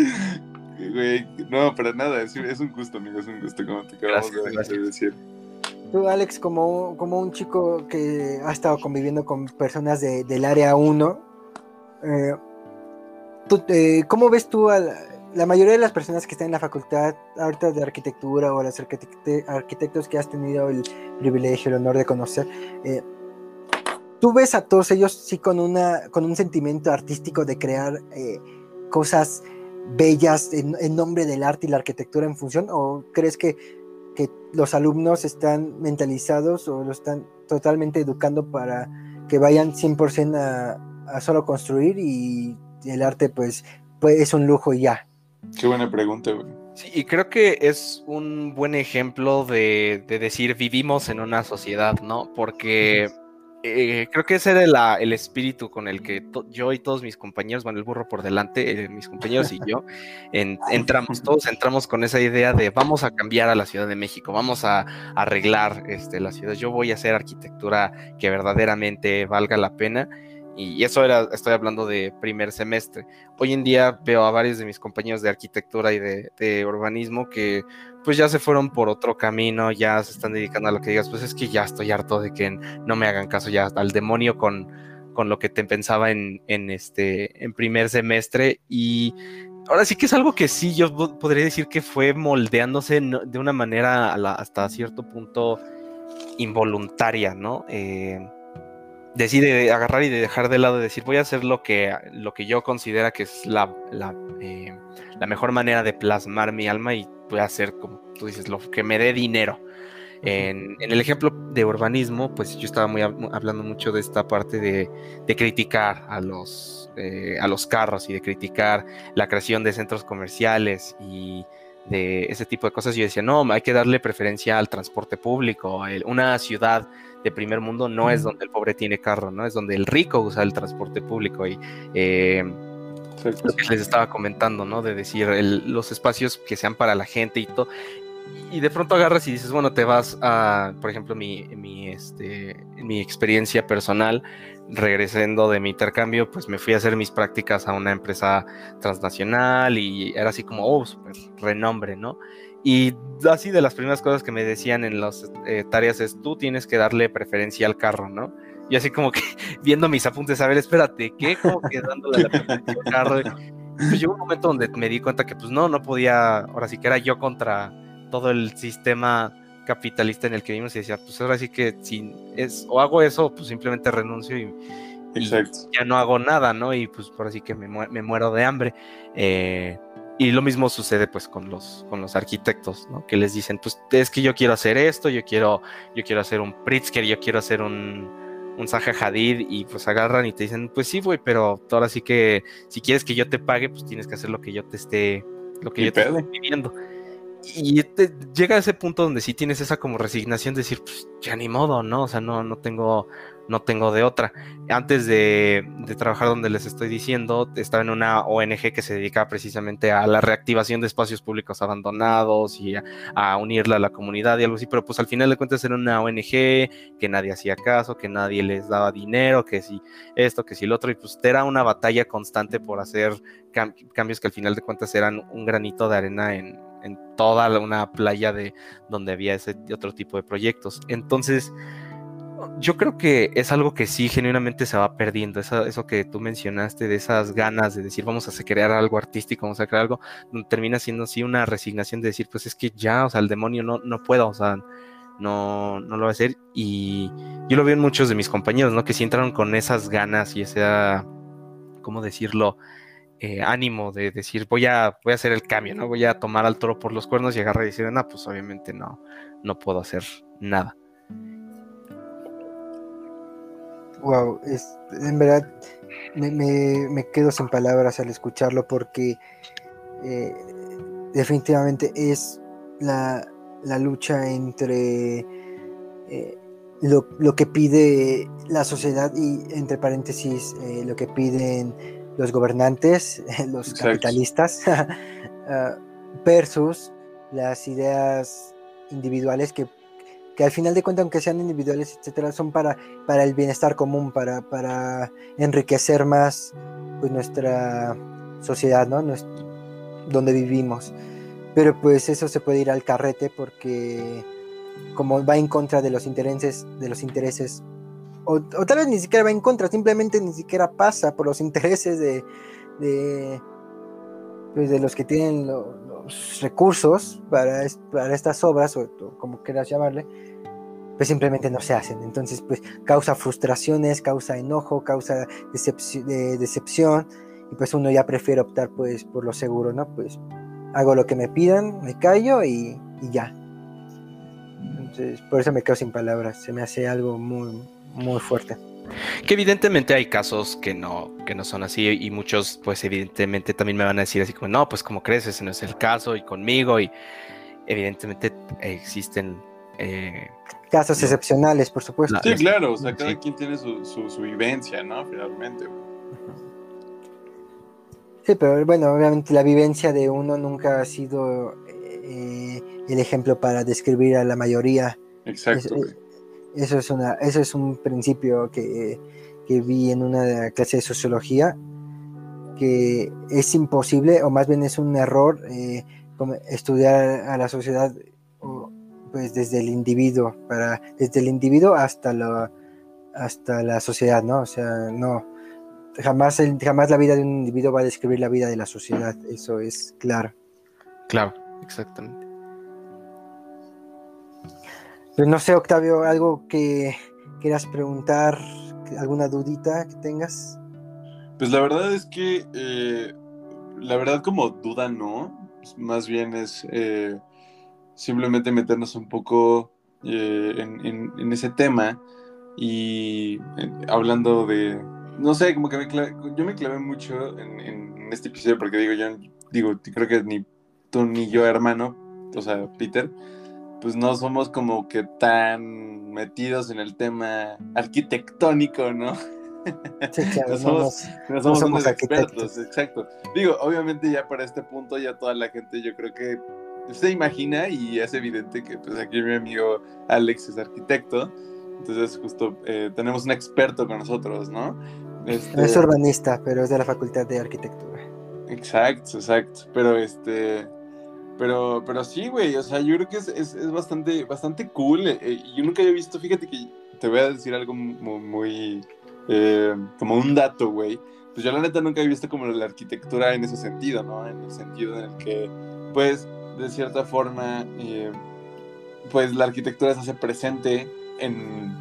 Güey, no, para nada, es, es, un gusto, amigo, es un gusto, como te acabamos gracias, de, decir. Tú, Alex, como, como un chico que ha estado conviviendo con personas de, del área 1, eh, tú, eh, ¿cómo ves tú a la, la, mayoría de las personas que están en la facultad ahorita de arquitectura o los arquitectos que has tenido el privilegio, el honor de conocer? Eh, ¿Tú ves a todos ellos sí con, una, con un sentimiento artístico de crear eh, cosas bellas en, en, nombre del arte y la arquitectura en función? ¿O crees que, que los alumnos están mentalizados o lo están totalmente educando para que vayan 100% a, a solo construir y el arte pues, pues es un lujo y ya? Qué buena pregunta, güey. Sí, y creo que es un buen ejemplo de, de decir vivimos en una sociedad, ¿no? Porque eh, creo que ese era la, el espíritu con el que yo y todos mis compañeros, bueno, el burro por delante, eh, mis compañeros y yo, en, entramos, todos entramos con esa idea de vamos a cambiar a la Ciudad de México, vamos a, a arreglar este, la ciudad, yo voy a hacer arquitectura que verdaderamente valga la pena. Y eso era, estoy hablando de primer semestre. Hoy en día veo a varios de mis compañeros de arquitectura y de, de, urbanismo que pues ya se fueron por otro camino, ya se están dedicando a lo que digas, pues es que ya estoy harto de que no me hagan caso ya al demonio con, con lo que te pensaba en, en, este, en primer semestre. Y ahora sí que es algo que sí, yo podría decir que fue moldeándose de una manera hasta cierto punto involuntaria, ¿no? Eh, decide agarrar y de dejar de lado decir voy a hacer lo que, lo que yo considera que es la, la, eh, la, mejor manera de plasmar mi alma y voy a hacer como tú dices, lo que me dé dinero. En, en, el ejemplo de urbanismo, pues yo estaba muy hablando mucho de esta parte de, de criticar a los, eh, a los carros y de criticar la creación de centros comerciales y de ese tipo de cosas, yo decía, no, hay que darle preferencia al transporte público. una ciudad de primer mundo no es donde el pobre tiene carro, ¿no? Es donde el rico usa el transporte público. Y eh, lo que les estaba comentando, ¿no? De decir los espacios que sean para la gente y todo. Y de pronto agarras y dices, bueno, te vas a, por ejemplo, mi, mi, este, mi experiencia personal, regresando de mi intercambio, pues me fui a hacer mis prácticas a una empresa transnacional y era así como, oh, súper renombre, ¿no? Y así de las primeras cosas que me decían en las eh, tareas es, tú tienes que darle preferencia al carro, ¿no? Y así como que viendo mis apuntes, a ver, espérate, ¿qué? Como que dándole la. Pues llegó un momento donde me di cuenta que pues no, no podía, ahora sí que era yo contra todo el sistema capitalista en el que vivimos y decía, pues ahora sí que si es, o hago eso, pues simplemente renuncio y, ya no hago nada, ¿no? Y pues por así que me, me muero de hambre. Eh, y lo mismo sucede pues con los, con los arquitectos, ¿no? Que les dicen, pues es que yo quiero hacer esto, yo quiero, yo quiero hacer un Pritzker, yo quiero hacer un, un Zaha Hadid y pues agarran y te dicen, pues sí, güey, pero ahora sí que si quieres que yo te pague, pues tienes que hacer lo que yo te esté, lo que yo te esté pidiendo y te, llega a ese punto donde sí tienes esa como resignación de decir, pues ya ni modo, ¿no? O sea, no, no tengo, no tengo de otra. Antes de, trabajar donde les estoy diciendo, estaba en una ONG que se dedicaba precisamente a la reactivación de espacios públicos abandonados y a, unirla a la comunidad y algo así, pero pues al final de cuentas era una ONG que nadie hacía caso, que nadie les daba dinero, que si esto, que si lo otro, y pues era una batalla constante por hacer cambios que al final de cuentas eran un granito de arena en en toda una playa de donde había ese otro tipo de proyectos. Entonces, yo creo que es algo que sí genuinamente se va perdiendo, eso, que tú mencionaste, de esas ganas de decir vamos a crear algo artístico, vamos a crear algo, termina siendo así una resignación de decir, pues es que ya, o sea, el demonio no, no puedo, o sea, no, no lo va a hacer. Y yo lo veo en muchos de mis compañeros, ¿no? Que sí entraron con esas ganas y esa, ¿cómo decirlo? Eh, ánimo de decir voy a, voy a hacer el cambio, ¿no? Voy a tomar al toro por los cuernos y agarrar y decir, no, pues obviamente no, no puedo hacer nada. Wow, es, en verdad me, quedo sin palabras al escucharlo porque eh, definitivamente es la, lucha entre eh, lo, lo, que pide la sociedad y entre paréntesis lo que piden los gobernantes, los capitalistas, ah, versus las ideas individuales que, al final de cuentas, aunque sean individuales, etcétera, son para, para el bienestar común, para, para enriquecer más pues, nuestra sociedad, ¿no? donde vivimos. Pero pues eso se puede ir al carrete porque como va en contra de los intereses, de los intereses o, tal vez ni siquiera va en contra, simplemente ni siquiera pasa por los intereses de, de, pues de los que tienen los recursos para, para estas obras, o, como quieras llamarle, pues simplemente no se hacen. Entonces, pues causa frustraciones, causa enojo, causa decepción, y pues uno ya prefiere optar pues por lo seguro, ¿no? Pues hago lo que me pidan, me callo y, y ya. Entonces, por eso me quedo sin palabras, se me hace algo muy, muy fuerte. Que evidentemente hay casos que no, que no son así y muchos pues evidentemente también me van a decir así como, no, pues como crees, ese no es el caso y conmigo y evidentemente existen... Eh, casos excepcionales, por supuesto. Sí, claro, o sea, cada quien tiene su, su, vivencia, ¿no? Finalmente. Sí, pero bueno, obviamente la vivencia de uno nunca ha sido eh, el ejemplo para describir a la mayoría. Exacto. Eso es, una, eso es un principio que, vi en una clase de sociología, que es imposible, o más bien es un error, eh, estudiar a la sociedad pues desde el individuo, para, desde el individuo hasta la, hasta la sociedad, ¿no? O sea, no, jamás, jamás la vida de un individuo va a describir la vida de la sociedad, eso es claro. Claro, exactamente. Pues no sé, Octavio, algo que quieras preguntar, alguna dudita que tengas. Pues la verdad es que, eh, la verdad como duda no, más bien es eh, simplemente meternos un poco eh, en, ese tema y hablando de, no sé, como que me yo me clavé mucho en, en, este episodio porque digo, yo digo, creo que ni tú ni yo, hermano, o sea, Peter, pues no somos como que tan metidos en el tema arquitectónico, ¿no? Sí, claro, no somos, no somos, expertos, exacto. Digo, obviamente ya para este punto ya toda la gente yo creo que se imagina y es evidente que pues aquí mi amigo Alex es arquitecto, entonces justo eh, tenemos un experto con nosotros, ¿no? Este... Es urbanista, pero es de la Facultad de Arquitectura. Exacto, exacto, pero este... Pero, pero sí, güey, o sea, yo creo que es, es, es bastante, bastante cool. Eh, yo nunca había visto, fíjate que te voy a decir algo muy, eh, como un dato, güey. Pues yo la neta nunca había visto como la arquitectura en ese sentido, ¿no? En el sentido en el que, pues, de cierta forma, eh, pues la arquitectura se hace presente en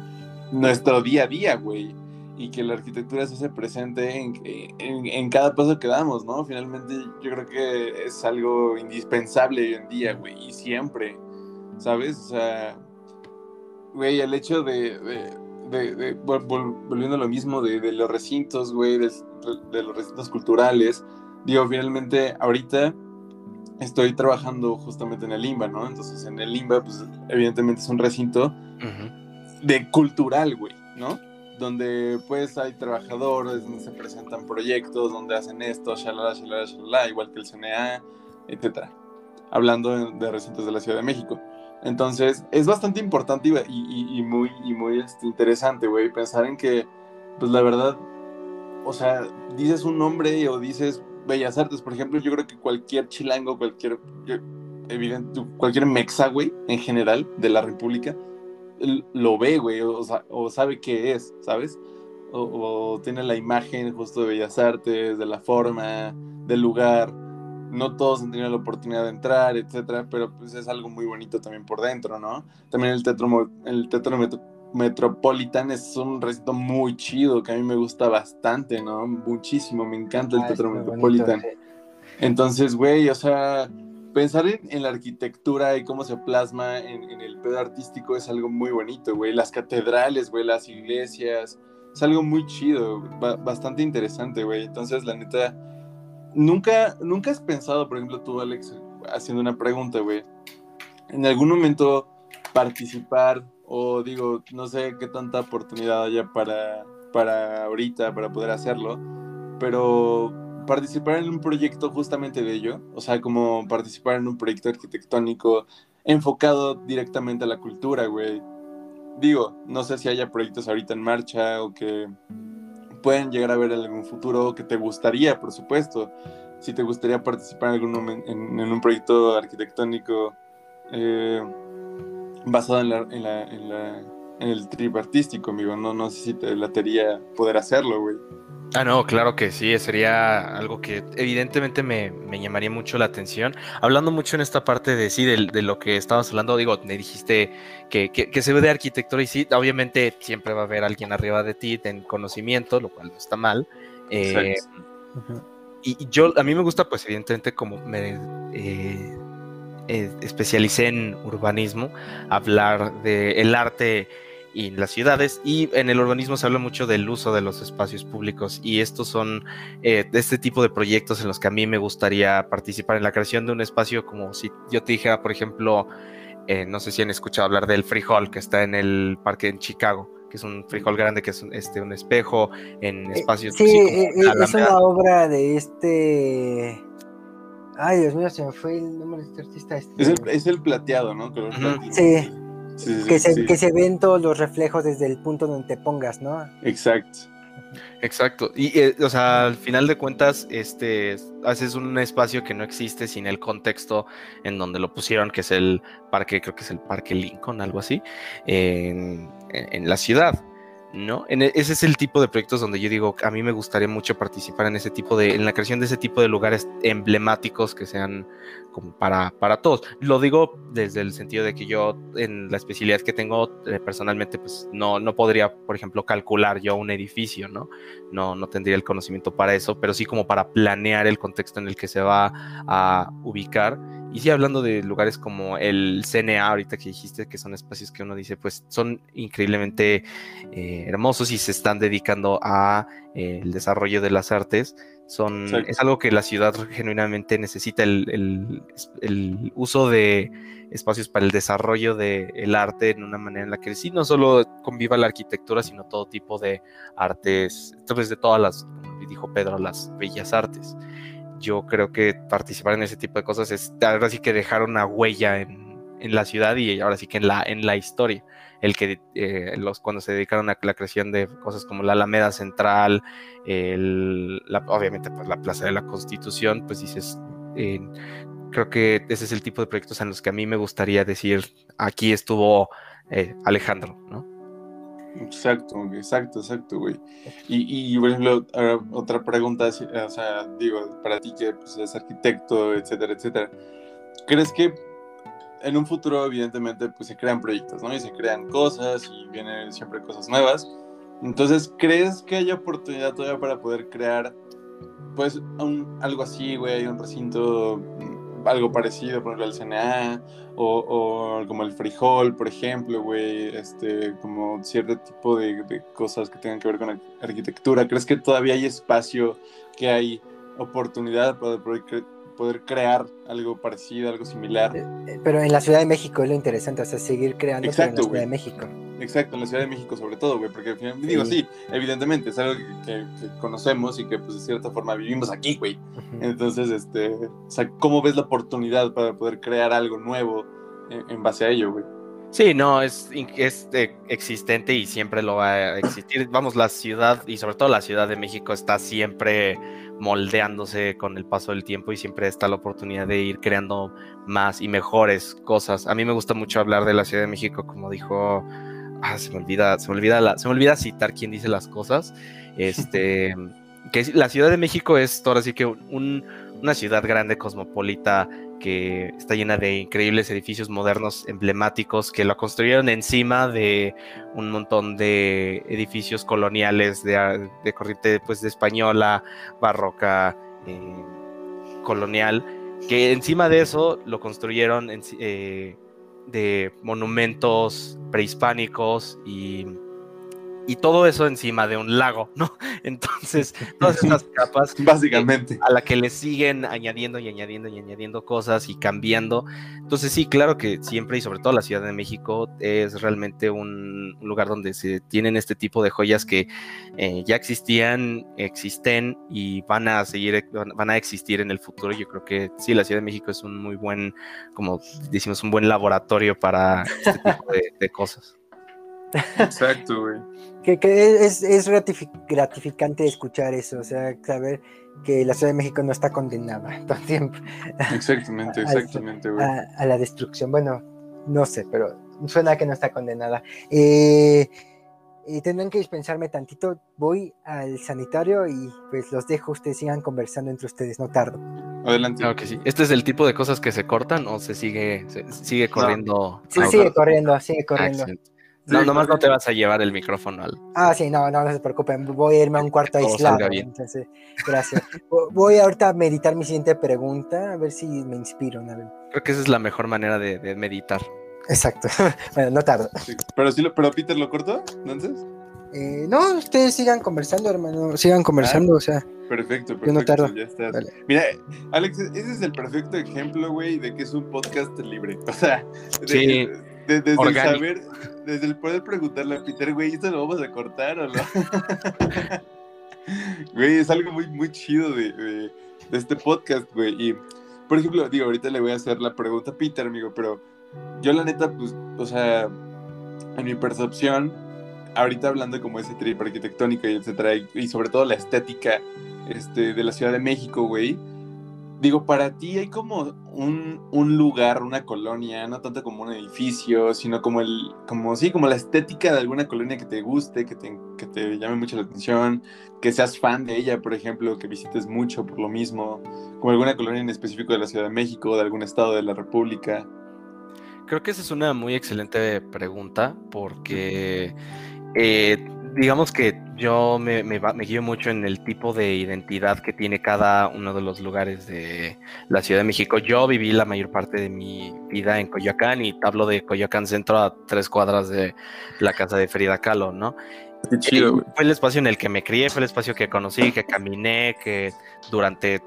nuestro día a día, güey. Y que la arquitectura se hace presente en, en, en, cada paso que damos, ¿no? Finalmente yo creo que es algo indispensable hoy en día, güey. Y siempre, ¿sabes? O sea, güey, el hecho de, de, de, volviendo a lo mismo, de, los recintos, güey, de, los recintos culturales. Digo, finalmente, ahorita estoy trabajando justamente en el Limba, ¿no? Entonces, en el Limba, pues, evidentemente es un recinto de cultural, güey, ¿no? Donde, pues, hay trabajadores, donde se presentan proyectos, donde hacen esto, shalala, shalala, shalala, igual que el CNA, etcétera. Hablando de recintos de la Ciudad de México. Entonces, es bastante importante y, muy, y muy este, interesante, güey, pensar en que, pues la verdad, o sea, dices un nombre o dices Bellas Artes, por ejemplo, yo creo que cualquier chilango, cualquier, evidente, cualquier mexa, güey, en general, de la República, lo ve, güey, o, o, sabe qué es, ¿sabes? O, o tiene la imagen justo de Bellas Artes, de la forma, del lugar no todos han tenido la oportunidad de entrar, etcétera, pero pues es algo muy bonito también por dentro, ¿no? También el Teatro, el teatro Metropolitan es un recinto muy chido que a mí me gusta bastante, ¿no? Muchísimo, me encanta el ah, Teatro Metropolitan. Entonces, güey, o sea, pensar en, la arquitectura y cómo se plasma en, el pedo artístico es algo muy bonito, güey. Las catedrales, güey, las iglesias, es algo muy chido, bastante interesante, güey. Entonces, la neta Nunca, nunca has pensado, por ejemplo, tú, Alex, haciendo una pregunta, güey, en algún momento participar o digo, no sé qué tanta oportunidad haya para, para ahorita, para poder hacerlo, pero participar en un proyecto justamente de ello, o sea, como participar en un proyecto arquitectónico enfocado directamente a la cultura, güey. Digo, no sé si haya proyectos ahorita en marcha o que pueden llegar a ver en algún futuro que te gustaría, por supuesto. Si te gustaría participar en, algún en, en un proyecto arquitectónico eh, basado en, la, en, la, en, la, en, el trip artístico, amigo. No, no sé si te latería poder hacerlo, güey. Ah, no, claro que sí, sería algo que evidentemente me, llamaría mucho la atención. Hablando mucho en esta parte de sí, de, lo que estabas hablando, digo, me dijiste que, se ve de arquitectura y sí, obviamente siempre va a haber alguien arriba de ti en conocimiento, lo cual no está mal. Eh, y, yo, a mí me gusta, pues evidentemente como me eh, eh, especialicé en urbanismo, hablar del el arte y en las ciudades. Y en el urbanismo se habla mucho del uso de los espacios públicos y estos son eh, de este tipo de proyectos en los que a mí me gustaría participar en la creación de un espacio como si yo te dijera, por ejemplo, eh, no sé si han escuchado hablar del Freehall que está en el parque en Chicago que es un frijol grande, que es un, este, un espejo en eh, espacios. sí, es una obra de este. Ay, Dios mío, se me fue el nombre de este artista. Este. Es, el, es, el, plateado, ¿no? Sí que, se, que se ven todos los reflejos desde el punto donde te pongas, ¿no? Exacto. Exacto. Y, eh, o sea, al final de cuentas, este, haces un espacio que no existe sin el contexto en donde lo pusieron, que es el parque, creo que es el Parque Lincoln, algo así, en, en la ciudad. ¿No? E, ese es el tipo de proyectos donde yo digo, a mí me gustaría mucho participar en ese tipo de, en la creación de ese tipo de lugares emblemáticos que sean como para, para todos. Lo digo desde el sentido de que yo, en la especialidad que tengo eh, personalmente, pues no, no podría, por ejemplo, calcular yo un edificio, ¿no? ¿no? No tendría el conocimiento para eso, pero sí como para planear el contexto en el que se va a ubicar y sí, hablando de lugares como el CNA, ahorita que dijiste que son espacios que uno dice, pues son increíblemente eh, hermosos y se están dedicando a eh, el desarrollo de las artes. Son, es algo que la ciudad genuinamente necesita, el, uso de espacios para el desarrollo del arte en una manera en la que sí, no solo conviva la arquitectura, sino todo tipo de artes, entonces de todas las, como dijo Pedro, las bellas artes yo creo que participar en ese tipo de cosas es ahora sí que dejar una huella en, la ciudad y ahora sí que en la, en la historia. El que eh, los, cuando se dedicaron a la creación de cosas como la Alameda Central, obviamente pues, la Plaza de la Constitución, pues dices, creo que ese es el tipo de proyectos en los que a mí me gustaría decir, aquí estuvo eh, Alejandro, ¿no? Exacto, exacto, exacto, güey. Y, y por ejemplo, otra pregunta, o sea, digo, para ti que pues, eres arquitecto, etcétera, etcétera, ¿crees que en un futuro, evidentemente, pues se crean proyectos, ¿no? Y se crean cosas y vienen siempre cosas nuevas. Entonces, ¿crees que haya oportunidad todavía para poder crear, pues, un, algo así, güey, un recinto algo parecido, por ejemplo, al CNA, o, como el frijol, por ejemplo, güey, este, como cierto tipo de, de, cosas que tengan que ver con arquitectura. ¿Crees que todavía hay espacio, que hay oportunidad para poder poder crear algo parecido, algo similar. Eh, eh, pero en la Ciudad de México es lo interesante, o sea, seguir creando en la Ciudad de México. Exacto, en la Ciudad de México sobre todo, güey, porque digo, sí, evidentemente es algo que, conocemos y que pues de cierta forma vivimos aquí, güey. Entonces, este, o sea, ¿cómo ves la oportunidad para poder crear algo nuevo en, base a ello, güey? Sí, no, es, es eh, existente y siempre lo va a existir. Vamos, la ciudad y sobre todo la Ciudad de México está siempre moldeándose con el paso del tiempo y siempre está la oportunidad de ir creando más y mejores cosas. A mí me gusta mucho hablar de la Ciudad de México, como dijo, ah, se me olvida, se me olvida, se me olvida citar quién dice las cosas. Este, que la Ciudad de México es ahora sí que una ciudad grande, cosmopolita, que está llena de increíbles edificios modernos emblemáticos que lo construyeron encima de un montón de edificios coloniales de, corriente pues de española, barroca, eh, colonial, que encima de eso lo construyeron eh, de monumentos prehispánicos y y todo eso encima de un lago, ¿no? Entonces, todas esas capas, básicamente, a la que le siguen añadiendo y añadiendo y añadiendo cosas y cambiando. Entonces, sí, claro que siempre y sobre todo la Ciudad de México es realmente un, lugar donde se tienen este tipo de joyas que eh, ya existían, existen y van a seguir, van a existir en el futuro. Yo creo que sí, la Ciudad de México es un muy buen, como decimos, un buen laboratorio para este tipo de cosas. Exacto, güey. Que, que, es, es gratificante escuchar eso, o sea, saber que la Ciudad de México no está condenada todo el tiempo. Exactamente, exactamente, güey. A, la destrucción. Bueno, no sé, pero suena que no está condenada. Eh, eh, tendrán que dispensarme tantito. Voy al sanitario y pues los dejo. Ustedes sigan conversando entre ustedes, no tardo. Adelante. Claro que sí. ¿Este es el tipo de cosas que se cortan o se sigue, sigue corriendo? Sí, sigue corriendo, sigue corriendo. No, nomás no te vas a llevar el micrófono al. Ah, sí, no, no, no se preocupen. Voy a irme a un cuarto aislado. Entonces, gracias. Voy ahorita a meditar mi siguiente pregunta, a ver si me inspiro. Creo que esa es la mejor manera de, meditar. Exacto. bueno, no tardo. pero, sí, pero Peter lo cortó, entonces. Eh, no, ustedes sigan conversando, hermano. Sigan conversando, o sea. Perfecto, perfecto. Yo no tardo. Ya estás. Mira, Alex, ese es el perfecto ejemplo, güey, de que es un podcast libre. O sea, sí desde el saber, desde el poder preguntarle a Peter, güey, ¿esto lo vamos a cortar o no? güey, es algo muy, muy chido de, de, este podcast, güey. Y, por ejemplo, digo, ahorita le voy a hacer la pregunta a Peter, amigo, pero yo la neta, pues, o sea, en mi percepción, ahorita hablando como ese trip arquitectónico y etcétera, y, sobre todo la estética este, de la Ciudad de México, güey, Digo, para ti hay como un, un, lugar, una colonia, no tanto como un edificio, sino como el, como sí, como la estética de alguna colonia que te guste, que te, que te llame mucho la atención, que seas fan de ella, por ejemplo, que visites mucho por lo mismo, como alguna colonia en específico de la Ciudad de México, de algún estado de la República. Creo que esa es una muy excelente pregunta porque eh, digamos que yo me, me, me, guío mucho en el tipo de identidad que tiene cada uno de los lugares de la Ciudad de México. Yo viví la mayor parte de mi vida en Coyoacán y hablo de Coyoacán Centro a tres cuadras de la casa de Frida Kahlo, ¿no? Qué chido, Fue el espacio en el que me crié, fue el espacio que conocí, que caminé, que durante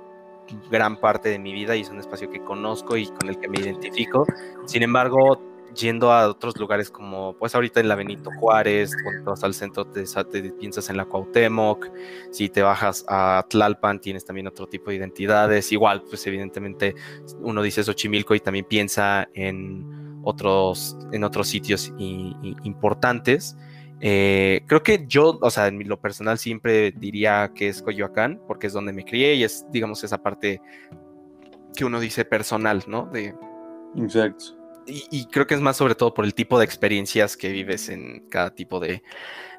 gran parte de mi vida y es un espacio que conozco y con el que me identifico. Sin embargo, yendo a otros lugares como, pues ahorita en la Benito Juárez, cuando vas al centro te, te, piensas en la Cuauhtémoc, si te bajas a Tlalpan tienes también otro tipo de identidades, igual, pues evidentemente uno dice Xochimilco y también piensa en otros, en otros sitios y, y importantes. Eh, creo que yo, o sea, en lo personal siempre diría que es Coyoacán, porque es donde me crié y es, digamos, esa parte que uno dice personal, ¿no? De, Exacto y, creo que es más sobre todo por el tipo de experiencias que vives en cada tipo de,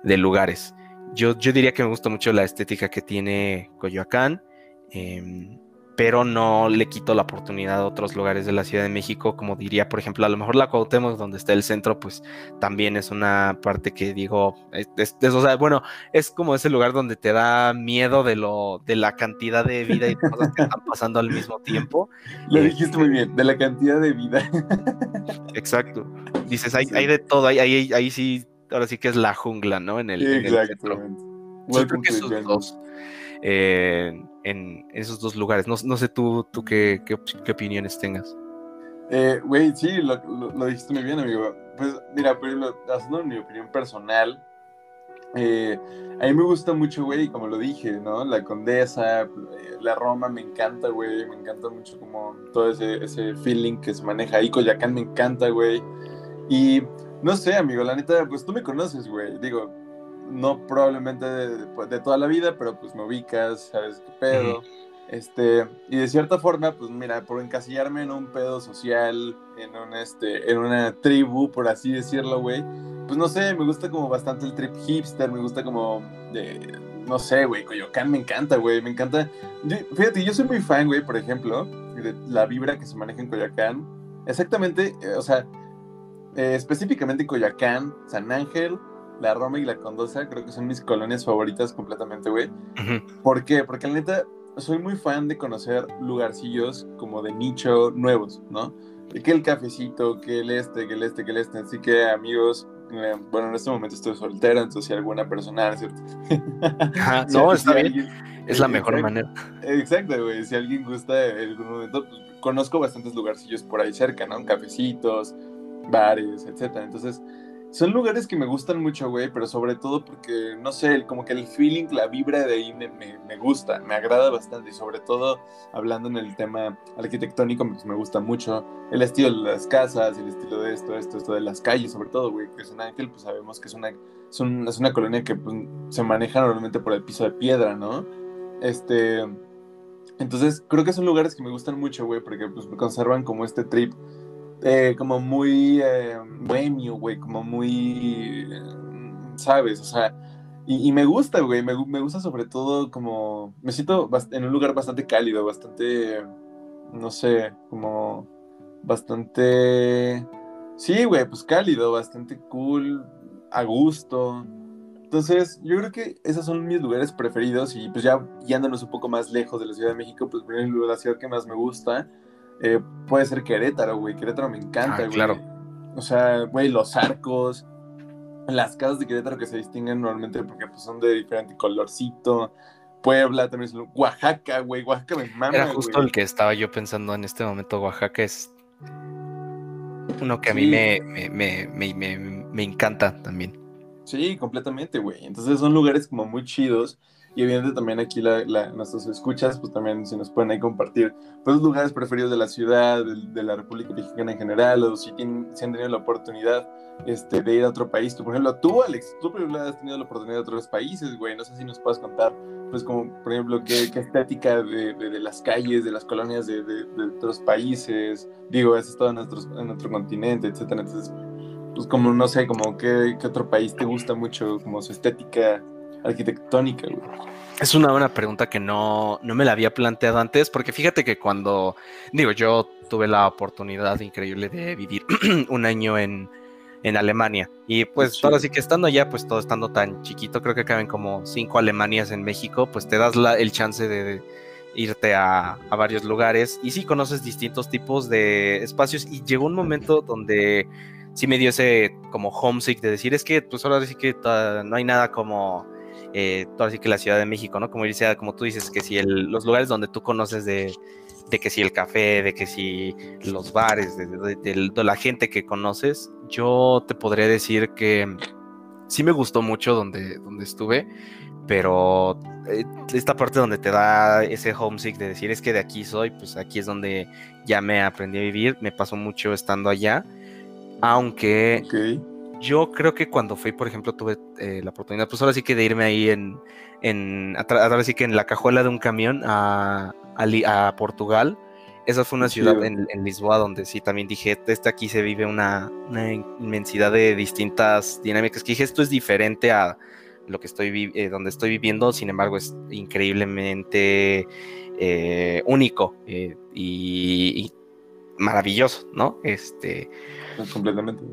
lugares. Yo, yo, diría que me gusta mucho la estética que tiene Coyoacán. Em, pero no le quito la oportunidad a otros lugares de la Ciudad de México, como diría, por ejemplo, a lo mejor la Cuauhtémoc, donde está el centro, pues también es una parte que digo, es, o sea, bueno, es como ese lugar donde te da miedo de lo, de la cantidad de vida y cosas que están pasando al mismo tiempo. Lo dijiste muy bien, de la cantidad de vida. Exacto. Dices, hay, hay de todo, ahí, ahí sí, ahora sí que es la jungla, ¿no? En el, en el centro. Sí, creo que esos dos. Eh, en esos dos lugares. No, no sé tú, tú qué, qué, opiniones tengas. Eh, güey, sí, lo, lo, dijiste muy bien, amigo. Pues mira, ejemplo, haciendo mi opinión personal, eh, a mí me gusta mucho, güey, como lo dije, ¿no? La Condesa, eh, la Roma me encanta, güey, me encanta mucho como todo ese, ese feeling que se maneja ahí. Coyacán me encanta, güey. Y no sé, amigo, la neta, pues tú me conoces, güey. Digo, no probablemente pues, de, toda la vida, pero pues me ubicas, sabes qué pedo. Este, y de cierta forma, pues mira, por encasillarme en un pedo social, en un este, en una tribu, por así decirlo, güey, pues no sé, me gusta como bastante el trip hipster, me gusta como de, no sé, güey, Coyoacán me encanta, güey, me encanta. fíjate, yo soy muy fan, güey, por ejemplo, de la vibra que se maneja en Coyoacán. Exactamente, eh, o sea, eh, específicamente en Coyoacán, San Ángel, la Roma y la Condosa creo que son mis colonias favoritas completamente, güey. ¿Por qué? Porque la neta, soy muy fan de conocer lugarcillos como de nicho nuevos, ¿no? Que el cafecito, que el este, que el este, que el este. Así que, amigos, eh, bueno, en este momento estoy soltera, entonces si alguna persona, ¿cierto? no, está bien. es la mejor manera. Exacto, güey. Si alguien gusta en algún momento, pues, conozco bastantes lugarcillos por ahí cerca, ¿no? Cafecitos, bares, etcétera. Entonces, son lugares que me gustan mucho, güey, pero sobre todo porque, no sé, como que el feeling, la vibra de ahí me, me, gusta, me agrada bastante. Y sobre todo, hablando en el tema arquitectónico, pues me gusta mucho el estilo de las casas, el estilo de esto, esto, esto de las calles, sobre todo, güey, que es un ángel, pues sabemos que es una, es, una colonia que pues, se maneja normalmente por el piso de piedra, ¿no? Este. Entonces, creo que son lugares que me gustan mucho, güey, porque pues conservan como este trip eh, como muy eh, bohemio, güey, como muy, ¿sabes? O sea, y, me gusta, güey, me, me, gusta sobre todo como, me siento en un lugar bastante cálido, bastante, no sé, como bastante, sí, güey, pues cálido, bastante cool, a gusto. Entonces, yo creo que esos son mis lugares preferidos y pues ya yéndonos un poco más lejos de la Ciudad de México, pues la ciudad que más me gusta eh, puede ser Querétaro, güey. Querétaro me encanta, ah, güey. Claro. O sea, güey, los arcos, las casas de Querétaro que se distinguen normalmente porque pues, son de diferente colorcito. Puebla también es Oaxaca, güey. Oaxaca me mama. Era justo el que estaba yo pensando en este momento. Oaxaca es uno que a mí me, me, me, me, encanta también. Sí, completamente, güey. Entonces son lugares como muy chidos y evidentemente también aquí la, la, escuchas, pues también si nos pueden ahí compartir pues lugares preferidos de la ciudad, de, la República Mexicana en general, o si, tienen, si han tenido la oportunidad este, de ir a otro país. Tú, por ejemplo, tú, Alex, tú has tenido la oportunidad de otros países, güey. No sé si nos puedes contar, pues como, por ejemplo, qué, qué estética de, de, las calles, de las colonias de, otros países. Digo, has estado en, nuestros, en otro continente, etcétera. Entonces, pues como, no sé, como qué, qué otro país te gusta mucho, como su estética arquitectónica, güey? Es una buena pregunta que no, no me la había planteado antes, porque fíjate que cuando, digo, yo tuve la oportunidad increíble de vivir un año en, en Alemania. Y pues ahora sí que estando allá, pues todo estando tan chiquito, creo que caben como cinco Alemanias en México, pues te das la, el chance de, irte a, varios lugares y sí conoces distintos tipos de espacios y llegó un momento donde sí me dio ese como homesick de decir, es que pues ahora sí que no hay nada como... Eh, ahora sí que la Ciudad de México, ¿no? Como dice, como tú dices, que si el, los lugares donde tú conoces de, de que si el café, de que si los bares, de, la gente que conoces, yo te podría decir que sí me gustó mucho donde, donde estuve, pero eh, esta parte donde te da ese homesick de decir es que de aquí soy, pues aquí es donde ya me aprendí a vivir, me pasó mucho estando allá, aunque yo creo que cuando fui, por ejemplo, tuve eh, la oportunidad, pues ahora sí que de irme ahí en, en ahora sí que en la cajuela de un camión a, a, Portugal. Esa fue una ciudad en, Lisboa donde sí también dije, este aquí se vive una, inmensidad de distintas dinámicas. Que dije, esto es diferente a lo que estoy eh, donde estoy viviendo, sin embargo es increíblemente eh, único y, maravilloso, ¿no? Este. Completamente.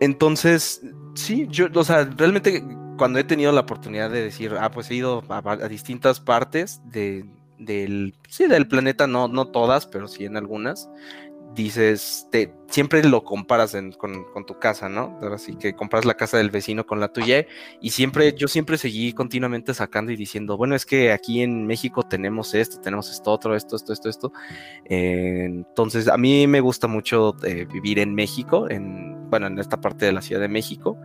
Entonces, sí, yo, o sea, realmente cuando he tenido la oportunidad de decir, ah, pues he ido a distintas partes de, del, sí, del planeta, no, no todas, pero sí en algunas, dices, siempre lo comparas con, tu casa, ¿no? Así que compras la casa del vecino con la tuya y siempre, yo siempre seguí continuamente sacando y diciendo, bueno, es que aquí en México tenemos esto, tenemos esto, otro, esto, esto, esto, esto. Eh, entonces, a mí me gusta mucho eh, vivir en México, en, bueno, en esta parte de la Ciudad de México,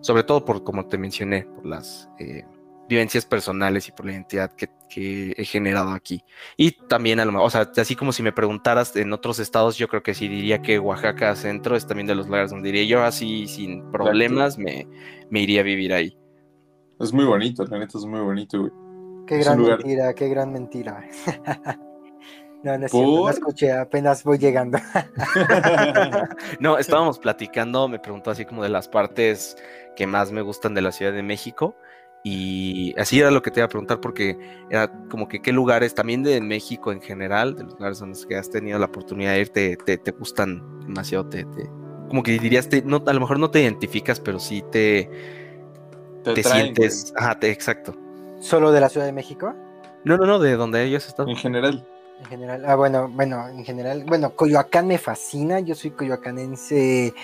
sobre todo por, como te mencioné, por las... Eh, vivencias personales y por la identidad que, he generado aquí. Y también, a lo o sea, así como si me preguntaras en otros estados, yo creo que sí diría que Oaxaca Centro es también de los lugares donde diría yo así, sin problemas, me, me, iría a vivir ahí. Es muy bonito, la neta es muy bonito, güey. Qué gran mentira, qué gran mentira. no, no es cierto, no escuché, apenas voy llegando. no, estábamos platicando, me preguntó así como de las partes que más me gustan de la Ciudad de México. Y así era lo que te iba a preguntar, porque era como que qué lugares, también de México en general, de los lugares donde has tenido la oportunidad de ir, te, te, gustan demasiado, te, como que dirías, te, no, a lo mejor no te identificas, pero sí te, te, sientes, ajá, exacto. ¿Solo de la Ciudad de México? No, no, no, de donde ellos están. En general. En general, ah, bueno, bueno, en general, bueno, Coyoacán me fascina, yo soy coyoacanense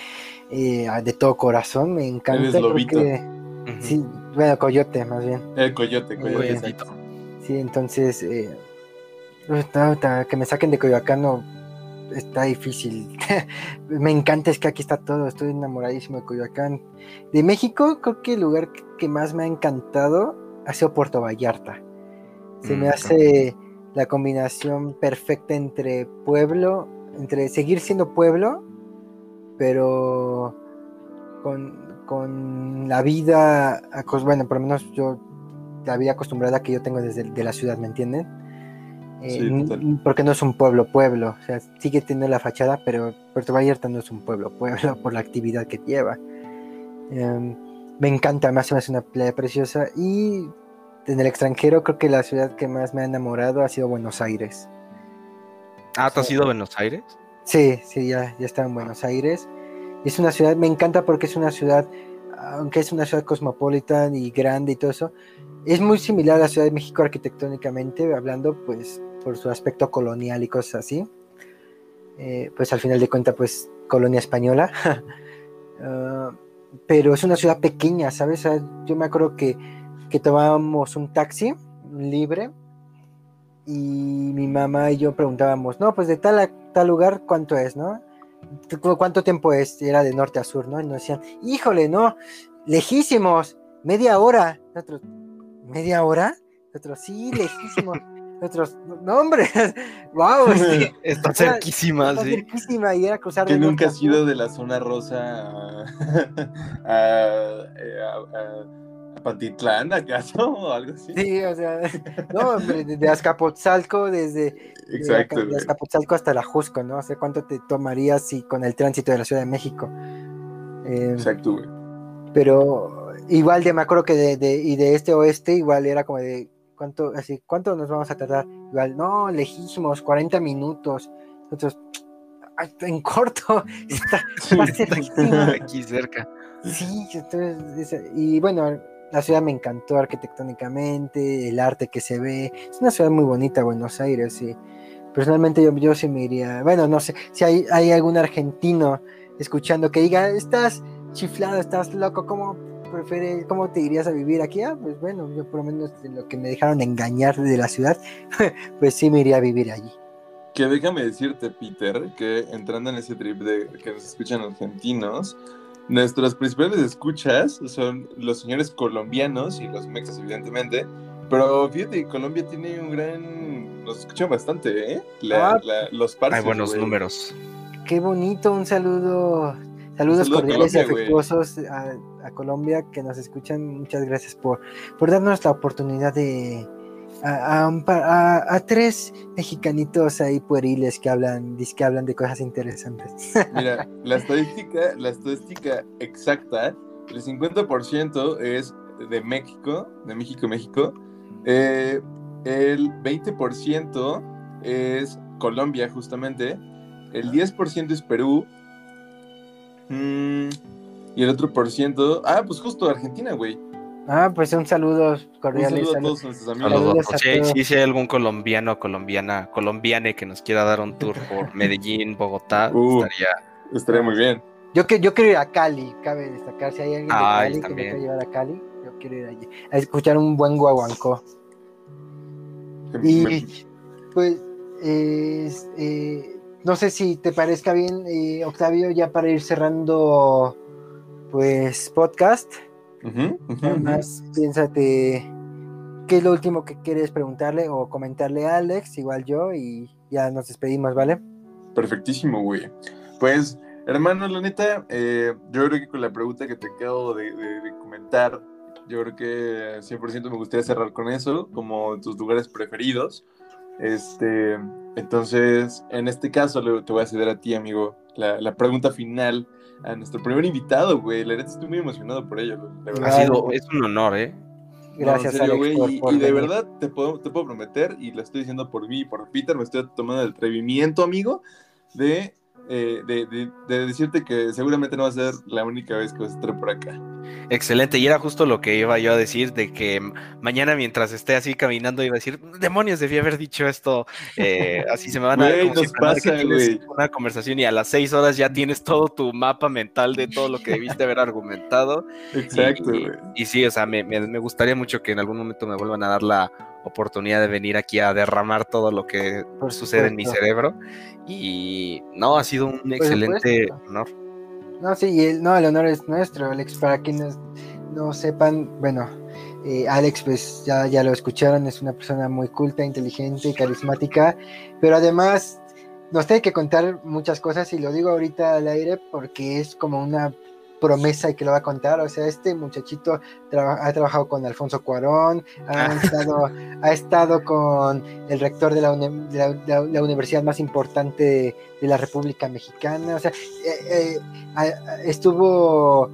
eh, de todo corazón, me encanta. Sí, bueno, Coyote, más bien. El Coyote, Coyote. Sí, entonces, eh, que me saquen de Coyoacán no está difícil. me encanta, es que aquí está todo, estoy enamoradísimo de Coyoacán. De México, creo que el lugar que más me ha encantado ha sido Puerto Vallarta. Se me mm, hace la combinación perfecta entre pueblo, entre seguir siendo pueblo, pero con, con la vida, bueno, por lo menos yo, la vida acostumbrada que yo tengo desde de la ciudad, ¿me entienden? Eh, porque no es un pueblo, pueblo, o sea, sigue teniendo la fachada, pero Puerto Vallarta no es un pueblo, pueblo por la actividad que lleva. Em, me encanta, más me hace una playa preciosa y en el extranjero creo que la ciudad que más me ha enamorado ha sido Buenos Aires. Ah, ¿tú has ido a Buenos Aires? Sí, sí, ya, ya estaba en Buenos Aires. Es una ciudad, me encanta porque es una ciudad, aunque es una ciudad cosmopolita y grande y todo eso, es muy similar a la Ciudad de México arquitectónicamente, hablando pues por su aspecto colonial y cosas así. Eh, pues al final de cuentas, pues colonia española. Ah, pero es una ciudad pequeña, ¿sabes? yo me acuerdo que, que tomábamos un taxi libre y mi mamá y yo preguntábamos, no, pues de tal a tal lugar, ¿cuánto es, no? ¿Cuánto tiempo es? Era de norte a sur, ¿no? Y nos decían, híjole, no, lejísimos, media hora. Nosotros, ¿media hora? Nosotros, sí, lejísimos. Nosotros, no, hombre, wow. está cerquísima, está sí. cerquísima y era cruzar. Que nunca has ido de la zona rosa a Patitlán, ¿acaso? O algo así. Sí, o sea, no, de Azcapotzalco, desde, Exacto, de, Azcapotzalco hasta la Jusco, ¿no? O sea, ¿cuánto te tomarías si con el tránsito de la Ciudad de México? Eh, Exacto, güey. Pero igual de, me acuerdo que de, de, y de este oeste, igual era como de, ¿cuánto, así, ¿cuánto nos vamos a tardar? Igual, no, lejísimos, 40 minutos. Nosotros, en corto, está, ser aquí cerca. Sí, entonces, y bueno, la ciudad me encantó arquitectónicamente, el arte que se ve, es una ciudad muy bonita, Buenos Aires, y personalmente yo, yo sí me iría, bueno, no sé, si hay, hay algún argentino escuchando que diga, estás chiflado, estás loco, ¿cómo prefieres, cómo te irías a vivir aquí? Ah, pues bueno, yo por lo menos lo que me dejaron engañar de la ciudad, pues sí me iría a vivir allí. Que déjame decirte, Peter, que entrando en ese trip de que nos escuchan argentinos, nuestras principales escuchas son los señores colombianos y los mexas, evidentemente. Pero fíjate, Colombia tiene un gran. Nos escuchan bastante, ¿eh? Ah. los parches. Hay buenos números. Qué bonito, un saludo, saludos saludo cordiales y Colombia, güey. afectuosos a, a Colombia que nos escuchan. Muchas gracias por, por darnos la oportunidad de a, a tres mexicanitos ahí pueriles que hablan, que hablan de cosas interesantes. Mira, la estadística, la estadística exacta, el 50% es de México, de México, México. Eh, el 20% es Colombia, justamente. El 10% es Perú. Mm, y el otro por ciento. Ah, pues justo Argentina, güey. Ah, pues un saludo Un cordiales. saludo a a los- todos nuestros amigos. Saludos. Saludos a Si hay, todos. sí, si hay algún colombiano o colombiana, colombiane que nos quiera dar un tour por Medellín, Bogotá, Uh. estaría. Estaría muy bien. Yo, que, yo quiero ir a Cali, cabe destacar. Si hay alguien de Ay, Cali que me quiera llevar a Cali, yo quiero ir allí. A escuchar un buen guaguancó. Y pues, es, eh, no sé si te parezca bien, eh, Octavio, ya para ir cerrando, pues, podcast. Ujú, ujú, Nada ujú. más piénsate qué es lo último que quieres preguntarle o comentarle a Alex, igual yo, y ya nos despedimos, ¿vale? Perfectísimo, güey. Pues, hermano, la neta, eh, yo creo que con la pregunta que te acabo de, de- de comentar, yo creo que 100% me gustaría cerrar con eso, como tus lugares preferidos. Este, entonces, en este caso, te voy a ceder a ti, amigo, la, la pregunta final a nuestro primer invitado, güey. La neta, estoy muy emocionado por ello, de Ha verdad. Ay, sido, es un honor, ¿eh? Gracias, no, serio, Alex, güey, por- y, por y de venir. verdad te puedo, te puedo prometer, y lo estoy diciendo por mí y por Peter, me estoy tomando el atrevimiento, amigo, de, eh, de, de- de decirte que seguramente no va a ser la única vez que vas a estar por acá. Excelente, y era justo lo que iba yo a decir, de que mañana mientras esté así caminando iba a decir, demonios, debí haber dicho esto, eh, así se me van a como nos pasa, una conversación y a las seis horas ya tienes todo tu mapa mental de todo lo que debiste haber argumentado. Exacto, y, sí, o sea, me, me- me gustaría mucho que en algún momento me vuelvan a dar la oportunidad de venir aquí a derramar todo lo que sucede en mi cerebro. Y no, ha sido un excelente honor. No, sí, y el, no, el honor es nuestro, Alex. Para quienes no sepan, bueno, eh, Alex, pues ya, ya lo escucharon, es una persona muy culta, inteligente, carismática, pero además nos tiene que contar muchas cosas y lo digo ahorita al aire porque es como una promesa y que lo va a contar. O sea, este muchachito ha trabajado con Alfonso Cuarón, ha, Ah. estado, ha estado con el rector de la, uni- de la- de la- la universidad más importante de, de la República Mexicana. O sea, eh, eh, estuvo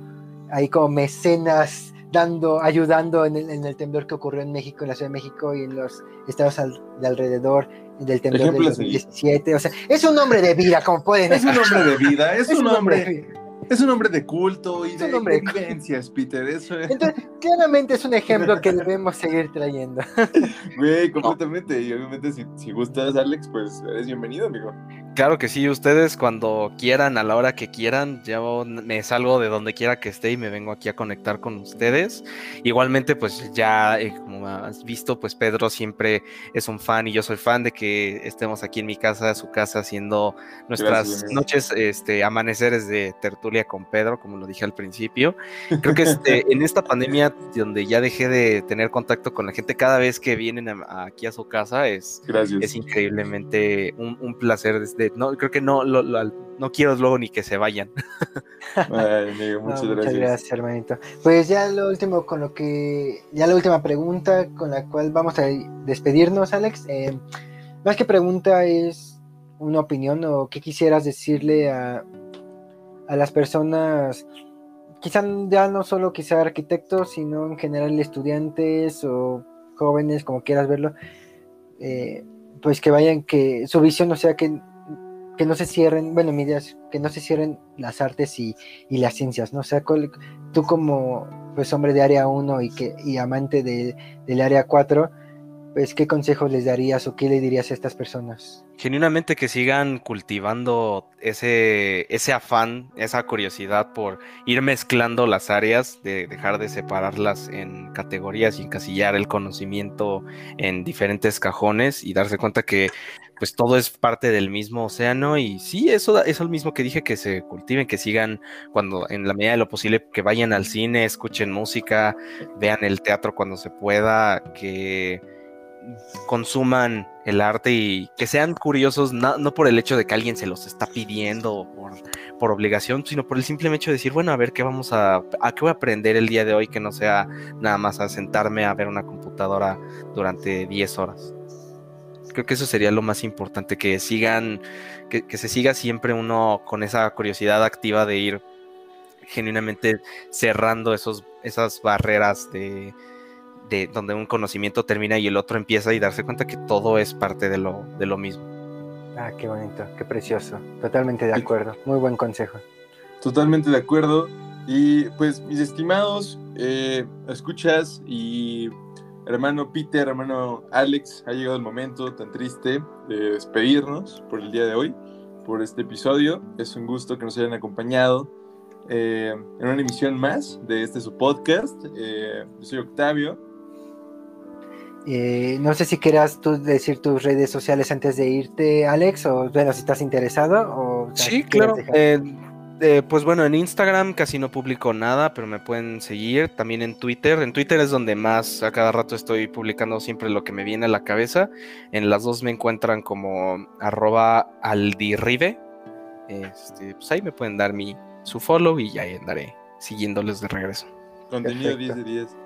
ahí como mecenas dando, ayudando en el, en el temblor que ocurrió en México, en la Ciudad de México y en los estados al- de alrededor del temblor del a seguir. 2017. O sea, es un hombre de vida, como pueden Es un hombre de vida, es, un hombre, vida. Es un hombre de culto y Es de, de vivencias, Peter. Eso es, Entonces, claramente es un ejemplo que debemos seguir trayendo. güey, completamente. Y obviamente, si, si gustas, Alex, pues eres bienvenido, amigo. Claro que sí, ustedes cuando quieran, a la hora que quieran, yo me salgo de donde quiera que esté y me vengo aquí a conectar con ustedes. Igualmente, pues ya, eh, como has visto, pues Pedro siempre es un fan y yo soy fan de que estemos aquí en mi casa, su casa, haciendo nuestras Gracias, noches, este, amaneceres de tertulia con Pedro, como lo dije al principio. Creo que este, en esta pandemia, donde ya dejé de tener contacto con la gente, cada vez que vienen a- aquí a su casa es Gracias. es increíblemente un, un placer. Desde, no, creo que no, lo- lo- no quiero luego ni que se vayan. Ay, amigo, No, muchas muchas gracias. gracias, hermanito. Pues ya lo último con lo que, ya la última pregunta con la cual vamos a despedirnos, Alex. Eh, más que pregunta es una opinión o qué quisieras decirle a, a las personas, quizá ya no solo quizá arquitectos, sino en general estudiantes o jóvenes, como quieras verlo, eh, pues que vayan, que su visión, o sea, que, que no se cierren, bueno, mi idea es que no se cierren las artes y, las ciencias, ¿no? O sea, tú como pues hombre de área 1 y, que, y amante de, del área 4, pues qué consejos les darías o qué le dirías a estas personas? Genuinamente que sigan cultivando ese, ese afán, esa curiosidad por ir mezclando las áreas, de dejar de separarlas en categorías y encasillar el conocimiento en diferentes cajones y darse cuenta que pues todo es parte del mismo océano y sí, eso es lo mismo que dije, que se cultiven, que sigan cuando en la medida de lo posible, que vayan al cine, escuchen música, vean el teatro cuando se pueda, que consuman el arte y que sean curiosos, no, por el hecho de que alguien se los está pidiendo por, por obligación, sino por el simple hecho de decir, bueno, a ver qué vamos a, a qué voy a aprender el día de hoy, que no sea nada más a sentarme a ver una computadora durante 10 horas. Creo que eso sería lo más importante, que sigan, que, que se siga siempre uno con esa curiosidad activa de ir genuinamente cerrando esos, esas barreras de, de donde un conocimiento termina y el otro empieza y darse cuenta que todo es parte de lo, de lo mismo. Ah, qué bonito, qué precioso. Totalmente de acuerdo. Muy buen consejo. Totalmente de acuerdo. Y pues, mis estimados, eh, escuchas y hermano Peter, hermano Alex, ha llegado el momento tan triste de despedirnos por el día de hoy, por este episodio. Es un gusto que nos hayan acompañado eh, en una emisión más de este su podcast. Eh, yo soy Octavio eh, no sé si quieras tú decir tus redes sociales antes de irte, Alex, o bueno, si estás interesado. O, sí, claro. Eh, eh, pues bueno, en Instagram casi no publico nada, pero me pueden seguir. También en Twitter. En Twitter es donde más a cada rato estoy publicando siempre lo que me viene a la cabeza. En las dos me encuentran como arroba aldirribe. Este, pues ahí me pueden dar mi, su follow y ya andaré siguiéndoles de regreso. Contenido 10 de 10.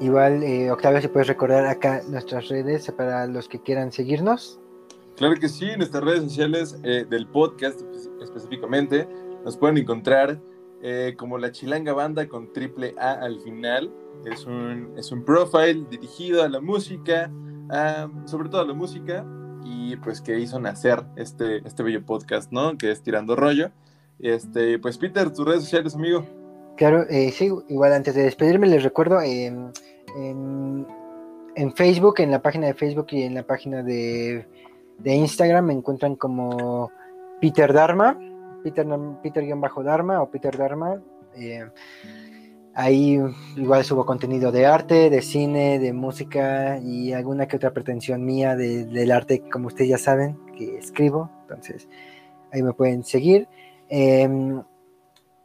Igual, eh, Octavio, si puedes recordar acá nuestras redes para los que quieran seguirnos. Claro que sí, nuestras redes sociales eh, del podcast específicamente nos pueden encontrar eh, como la Chilanga Banda con triple A al final. Es un, es un profile dirigido a la música, sobre todo a la música, y pues que hizo nacer este, este bello podcast, ¿no? Que es Tirando Rollo. Este, pues Peter, tus redes sociales, amigo. Claro, sí, igual antes de despedirme les recuerdo, en, Facebook, en la página de Facebook y en la página de, Instagram me encuentran como Peter Dharma, Peter, Peter-Dharma o Peter Dharma. Eh, ahí igual subo contenido de arte, de cine, de música y alguna que otra pretensión mía del arte, como ustedes ya saben, que escribo. Entonces, ahí me pueden seguir. Em,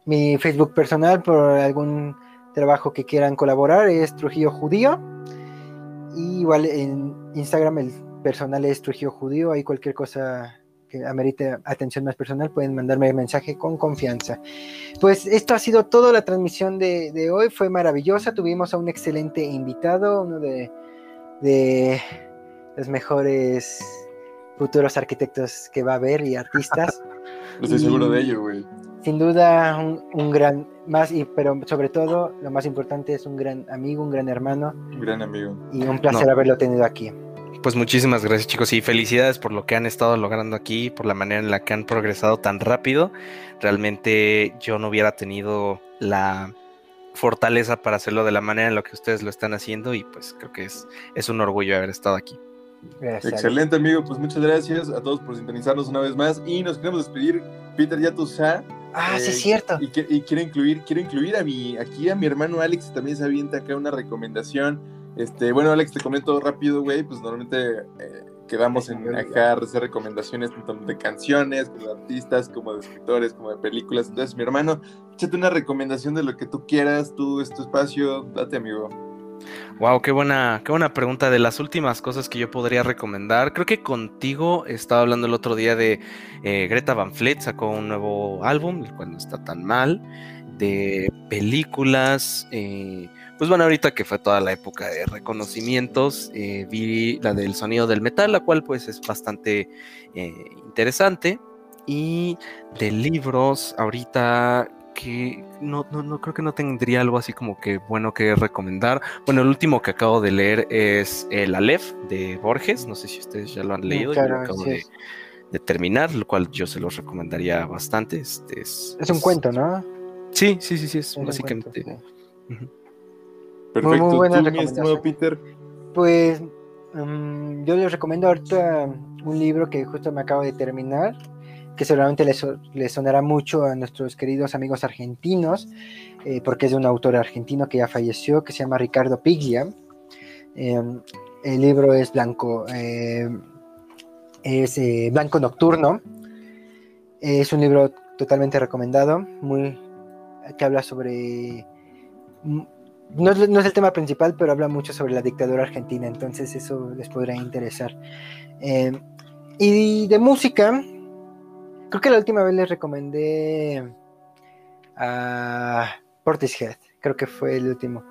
mi Facebook personal, por algún trabajo que quieran colaborar es Trujillo Judío. Y igual en Instagram el personal es Trujillo Judío. Hay cualquier cosa que amerite atención más personal, pueden mandarme mensaje con confianza. Pues esto ha sido toda la transmisión de, hoy. Fue maravillosa. Tuvimos a un excelente invitado, uno de, de los mejores futuros arquitectos que va a haber y artistas. Estoy seguro de ello, güey sin duda un, gran, más, y, pero sobre todo lo más importante es un gran amigo, un gran hermano. Un gran amigo. Y un placer haberlo tenido aquí. Pues muchísimas gracias chicos y felicidades por lo que han estado logrando aquí, por la manera en la que han progresado tan rápido. Realmente yo no hubiera tenido la fortaleza para hacerlo de la manera en la que ustedes lo están haciendo y pues creo que es, es un orgullo haber estado aquí. Excelente amigo, pues muchas gracias a todos por sintonizarnos una vez más y nos queremos despedir. Peter, ya tú sabes Ah, sí, es eh, cierto. Y, quiero incluir, quiero incluir a mi, aquí a mi hermano Alex, también se avienta acá una recomendación. Este, bueno, Alex, te comento rápido, güey, pues normalmente eh, quedamos en acá hacer recomendaciones tanto de canciones, como de artistas, como de escritores, como de películas. Entonces, mi hermano, échate una recomendación de lo que tú quieras, tú es tu espacio, date, amigo. Wow, qué buena, qué buena pregunta. De las últimas cosas que yo podría recomendar, creo que contigo estaba hablando el otro día de eh, Greta Van Fleet, sacó un nuevo álbum, el cual no está tan mal, de películas. Eh, pues bueno, ahorita que fue toda la época de reconocimientos, eh, vi la del sonido del metal, la cual pues es bastante interesante. Y de libros, ahorita que no, no, no creo que no tendría algo así como que bueno que recomendar. Bueno, el último que acabo de leer es El Aleph de Borges. No sé si ustedes ya lo han leído. de terminar, lo cual yo se los recomendaría bastante. Este es, Es un cuento, ¿no? Sí, sí, sí, sí, es, Es básicamente. cuento, sí. Ujú. Perfecto. muy buena ¿Tú, mi recomendación. Peter? Pues mm, yo les recomiendo ahorita un libro que justo me acabo de terminar, que seguramente les, les sonará mucho a nuestros queridos amigos argentinos, eh, porque es de un autor argentino que ya falleció, que se llama Ricardo Piglia. Eh, el libro es blanco, eh, es Blanco Nocturno. Es un libro totalmente recomendado, muy que habla sobre no no es el tema principal, pero habla mucho sobre la dictadura argentina, entonces eso les podrá interesar. Eh, y de música, creo que la última vez les recomendé a Portishead, creo que fue el último.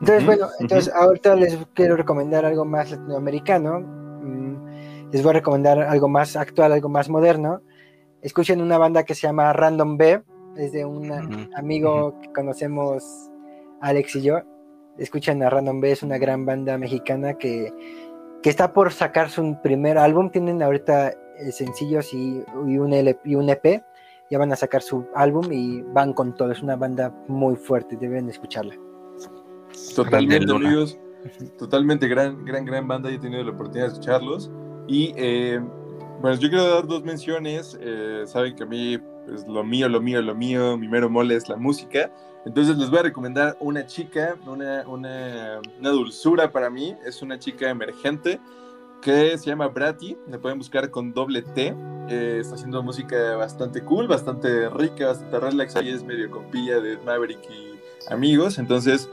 Entonces, bueno, entonces ahorita les quiero recomendar algo más latinoamericano. Mm, Les voy a recomendar algo más actual, algo más moderno. Escuchen una banda que se llama Random B, es de un amigo que conocemos, Alex y yo. Escuchan a Random B, es una gran banda mexicana que, que está por sacar su primer álbum. Tienen ahorita sencillos y, y un LP, y un EP. Ya van a sacar su álbum y van con todo. Es una banda muy fuerte, deben escucharla. Totalmente, amigos. Totalmente, gran, gran, gran banda. Yo he tenido la oportunidad de escucharlos. Y eh, bueno, yo quiero dar dos menciones. Eh, saben que a mí, pues lo mío, lo mío, lo mío, mi mero mole es la música. Entonces les voy a recomendar una chica, una, una, una dulzura para mí. Es una chica emergente que se llama Bratty. La pueden buscar con doble T. Eh, está haciendo música bastante cool, bastante rica, bastante relax. Ahí es medio compilla de Maverick y amigos. Entonces,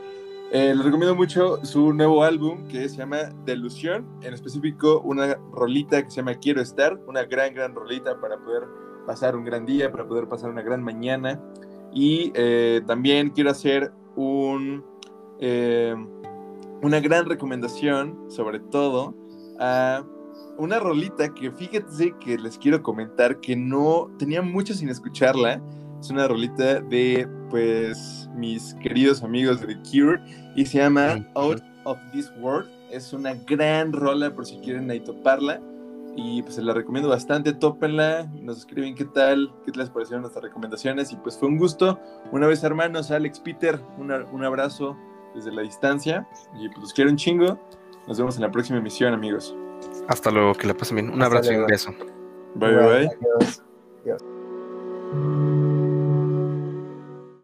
eh, les recomiendo mucho su nuevo álbum que se llama Delusión, en específico una rolita que se llama Quiero Estar, una gran, gran rolita para poder pasar un gran día, para poder pasar una gran mañana. Y eh, también quiero hacer un, eh, una gran recomendación, sobre todo, a una rolita que fíjense que les quiero comentar que no tenía mucho sin escucharla. Es una rolita de, pues, mis queridos amigos de The Cure y se llama Ujú. Out of This World. Es una gran rola por si quieren ahí toparla. Y pues se la recomiendo bastante, tópenla, nos escriben qué tal, qué les parecieron nuestras recomendaciones. Y pues fue un gusto. Una vez hermanos, Alex, Peter, una- un abrazo desde la distancia. Y pues los quiero un chingo. Nos vemos en la próxima emisión, amigos. Hasta luego, que la pasen bien. Un Hasta abrazo y un beso. Bye, bye. Adiós. Adiós.